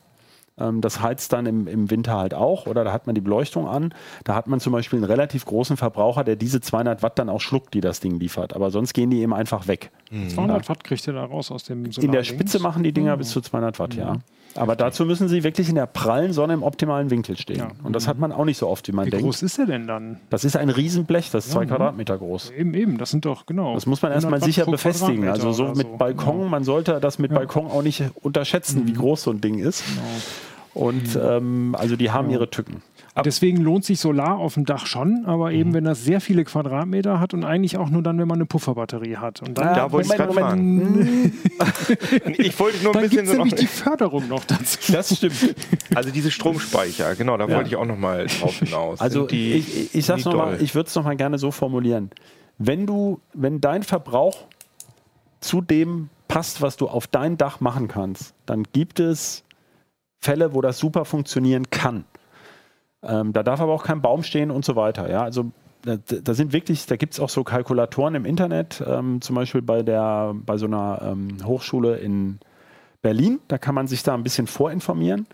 das heizt dann im, im Winter halt auch oder da hat man die Beleuchtung an. Da hat man zum Beispiel einen relativ großen Verbraucher, der diese 200 Watt dann auch schluckt, die das Ding liefert. Aber sonst gehen die eben einfach weg. 200 Watt kriegt ihr da raus aus dem Solar In der Spitze machen die Dinger bis zu 200 Watt, ja. Aber dazu müssen sie wirklich in der prallen Sonne im optimalen Winkel stehen. Ja. Und das hat man auch nicht so oft, wie man Wie denkt. groß ist der denn dann? Das ist ein Riesenblech, das ist zwei Ja, ne? Quadratmeter groß. Eben, eben, das sind doch, genau. Das muss man erstmal 100 Watt sicher befestigen. Also so oder mit Balkon, Genau. man sollte das mit. Mhm. Balkon auch nicht unterschätzen, wie groß so ein Ding ist. Und ähm, also die haben ihre Tücken. Deswegen lohnt sich Solar auf dem Dach schon, aber Mhm. eben wenn das sehr viele Quadratmeter hat und eigentlich auch nur dann, wenn man eine Pufferbatterie hat. Und dann, Da wollte ich gerade fragen. Ich wollte nur ein dann bisschen so noch, nämlich die Förderung noch dazu. Das stimmt. Also diese Stromspeicher, genau, da wollte ich auch noch mal drauf hinaus. Also die, ich, ich, sag's noch mal, ich würde es noch mal gerne so formulieren. Wenn du, wenn dein Verbrauch zu dem passt, was du auf dein Dach machen kannst, dann gibt es Fälle, wo das super funktionieren kann. Ähm, da darf aber auch kein Baum stehen und so weiter. Ja, also da, da sind wirklich, da gibt es auch so Kalkulatoren im Internet, ähm, zum Beispiel bei der, bei so einer ähm, Hochschule in Berlin. Da kann man sich da ein bisschen vorinformieren.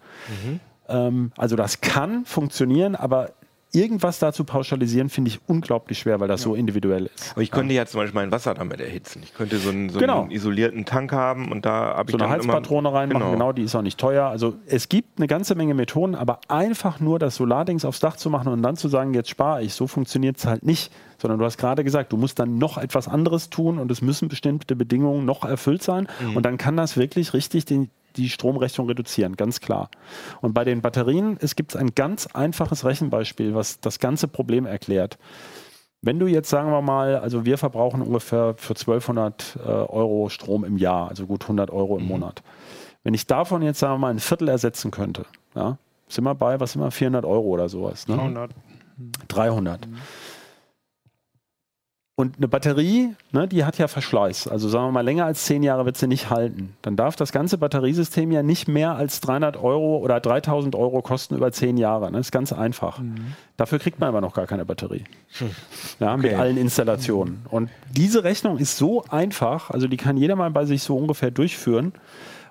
Ähm, also das kann funktionieren, aber irgendwas dazu pauschalisieren, finde ich unglaublich schwer, weil das so individuell ist. Aber ich könnte ja zum Beispiel mein Wasser damit erhitzen. Ich könnte so einen, so Genau. einen isolierten Tank haben und da habe ich so eine dann Heizpatrone reinmachen, genau. die ist auch nicht teuer. Also es gibt eine ganze Menge Methoden, aber einfach nur das Solardings aufs Dach zu machen und dann zu sagen, jetzt spare ich, so funktioniert es halt nicht. Sondern du hast gerade gesagt, du musst dann noch etwas anderes tun und es müssen bestimmte Bedingungen noch erfüllt sein. Und dann kann das wirklich richtig den, die Stromrechnung reduzieren, ganz klar. Und bei den Batterien, es gibt ein ganz einfaches Rechenbeispiel, was das ganze Problem erklärt. Wenn du jetzt, sagen wir mal, also wir verbrauchen ungefähr für 1200 äh, Euro Strom im Jahr, also gut 100 Euro im Monat. Wenn ich davon jetzt, sagen wir mal, ein Viertel ersetzen könnte, ja, sind wir bei, was immer, 400 Euro oder sowas. Ne? 300. 300. Und eine Batterie, ne, die hat ja Verschleiß. Also sagen wir mal, länger als zehn Jahre wird sie nicht halten. Dann darf das ganze Batteriesystem ja nicht mehr als 300 Euro oder 3000 Euro kosten über zehn Jahre. Ne? Das ist ganz einfach. Mhm. Dafür kriegt man aber noch gar keine Batterie. Hm. Ja, okay. Mit allen Installationen. Und diese Rechnung ist so einfach, also die kann jeder mal bei sich so ungefähr durchführen.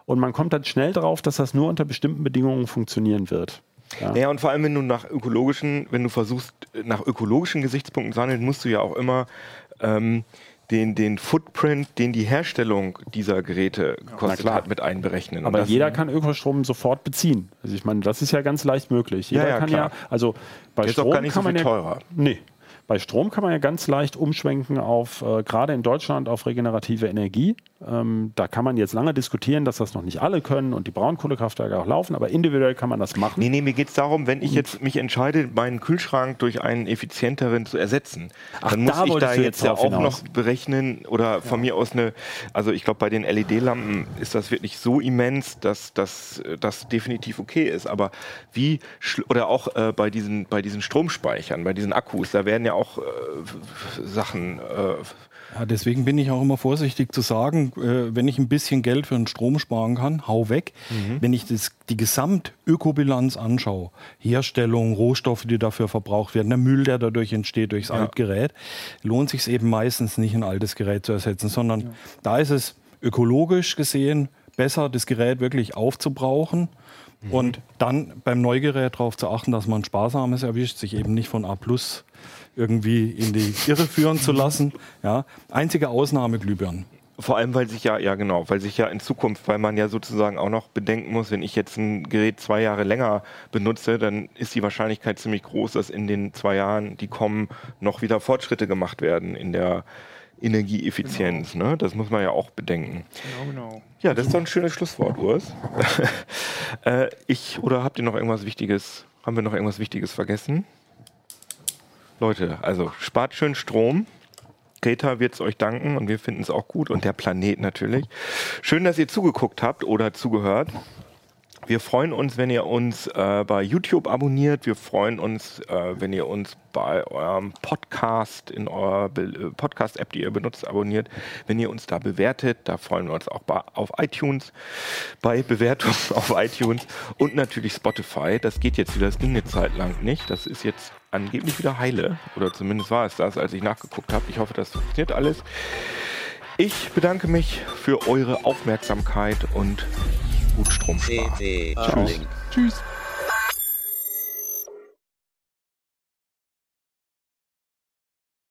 Und man kommt dann schnell darauf, dass das nur unter bestimmten Bedingungen funktionieren wird. Ja. Naja, und vor allem, wenn du nach ökologischen, wenn du versuchst, nach ökologischen Gesichtspunkten zu handeln, musst du ja auch immer ähm, den, den Footprint, den die Herstellung dieser Geräte gekostet ja, hat, mit einberechnen. Aber jeder kann Ökostrom sofort beziehen. Also ich meine, das ist ja ganz leicht möglich. Jeder ja, ja, kann klar. ja, also bei Der Strom ist auch gar nicht kann so viel man ja, teurer. Nee, bei Strom kann man ja ganz leicht umschwenken auf, äh, gerade in Deutschland, auf regenerative Energie. Ähm, da kann man jetzt lange diskutieren, dass das noch nicht alle können und die Braunkohlekraftwerke auch laufen, aber individuell kann man das machen. Nee, nee, mir geht es darum, wenn ich jetzt mich entscheide, meinen Kühlschrank durch einen effizienteren zu ersetzen, Ach, dann muss da ich da jetzt ja auch hinaus. noch berechnen oder von mir aus eine, also ich glaube, bei den LED-Lampen ist das wirklich so immens, dass das definitiv okay ist. Aber wie, oder auch äh, bei, diesen, bei diesen Stromspeichern, bei diesen Akkus, da werden ja auch äh, Sachen. Äh, Ja, deswegen bin ich auch immer vorsichtig zu sagen, äh, wenn ich ein bisschen Geld für den Strom sparen kann, hau weg. Wenn ich das, die Gesamtökobilanz anschaue, Herstellung, Rohstoffe, die dafür verbraucht werden, der Müll, der dadurch entsteht durchs Altgerät, lohnt sich eben meistens nicht, ein altes Gerät zu ersetzen, sondern da ist es ökologisch gesehen besser, das Gerät wirklich aufzubrauchen. Und dann beim Neugerät darauf zu achten, dass man Sparsames erwischt, sich eben nicht von A plus irgendwie in die Irre führen zu lassen. Ja, einzige Ausnahme Glühbirnen. Vor allem, weil sich ja, ja genau, weil sich ja in Zukunft, weil man ja sozusagen auch noch bedenken muss, wenn ich jetzt ein Gerät zwei Jahre länger benutze, dann ist die Wahrscheinlichkeit ziemlich groß, dass in den zwei Jahren, die kommen, noch wieder Fortschritte gemacht werden in der Energieeffizienz. Ne? Das muss man ja auch bedenken. Genau, genau. Ja, das ist doch ein schönes Schlusswort, Urs. äh, ich, oder habt ihr noch irgendwas Wichtiges, haben wir noch irgendwas Wichtiges vergessen? Leute, also spart schön Strom. Greta wird es euch danken und wir finden es auch gut und der Planet natürlich. Schön, dass ihr zugeguckt habt oder zugehört. Wir freuen uns, wenn ihr uns äh, bei YouTube abonniert. Wir freuen uns, äh, wenn ihr uns bei eurem Podcast in eurer äh, Podcast-App, die ihr benutzt, abonniert. Wenn ihr uns da bewertet, da freuen wir uns auch bei, auf iTunes, bei Bewertungen auf iTunes und natürlich Spotify. Das geht jetzt wieder, das ging eine Zeit lang nicht. Das ist jetzt angeblich wieder heile oder zumindest war es das, als ich nachgeguckt habe. Ich hoffe, das funktioniert alles. Ich bedanke mich für eure Aufmerksamkeit und gut Strom sparen. Uplink. Tschüss.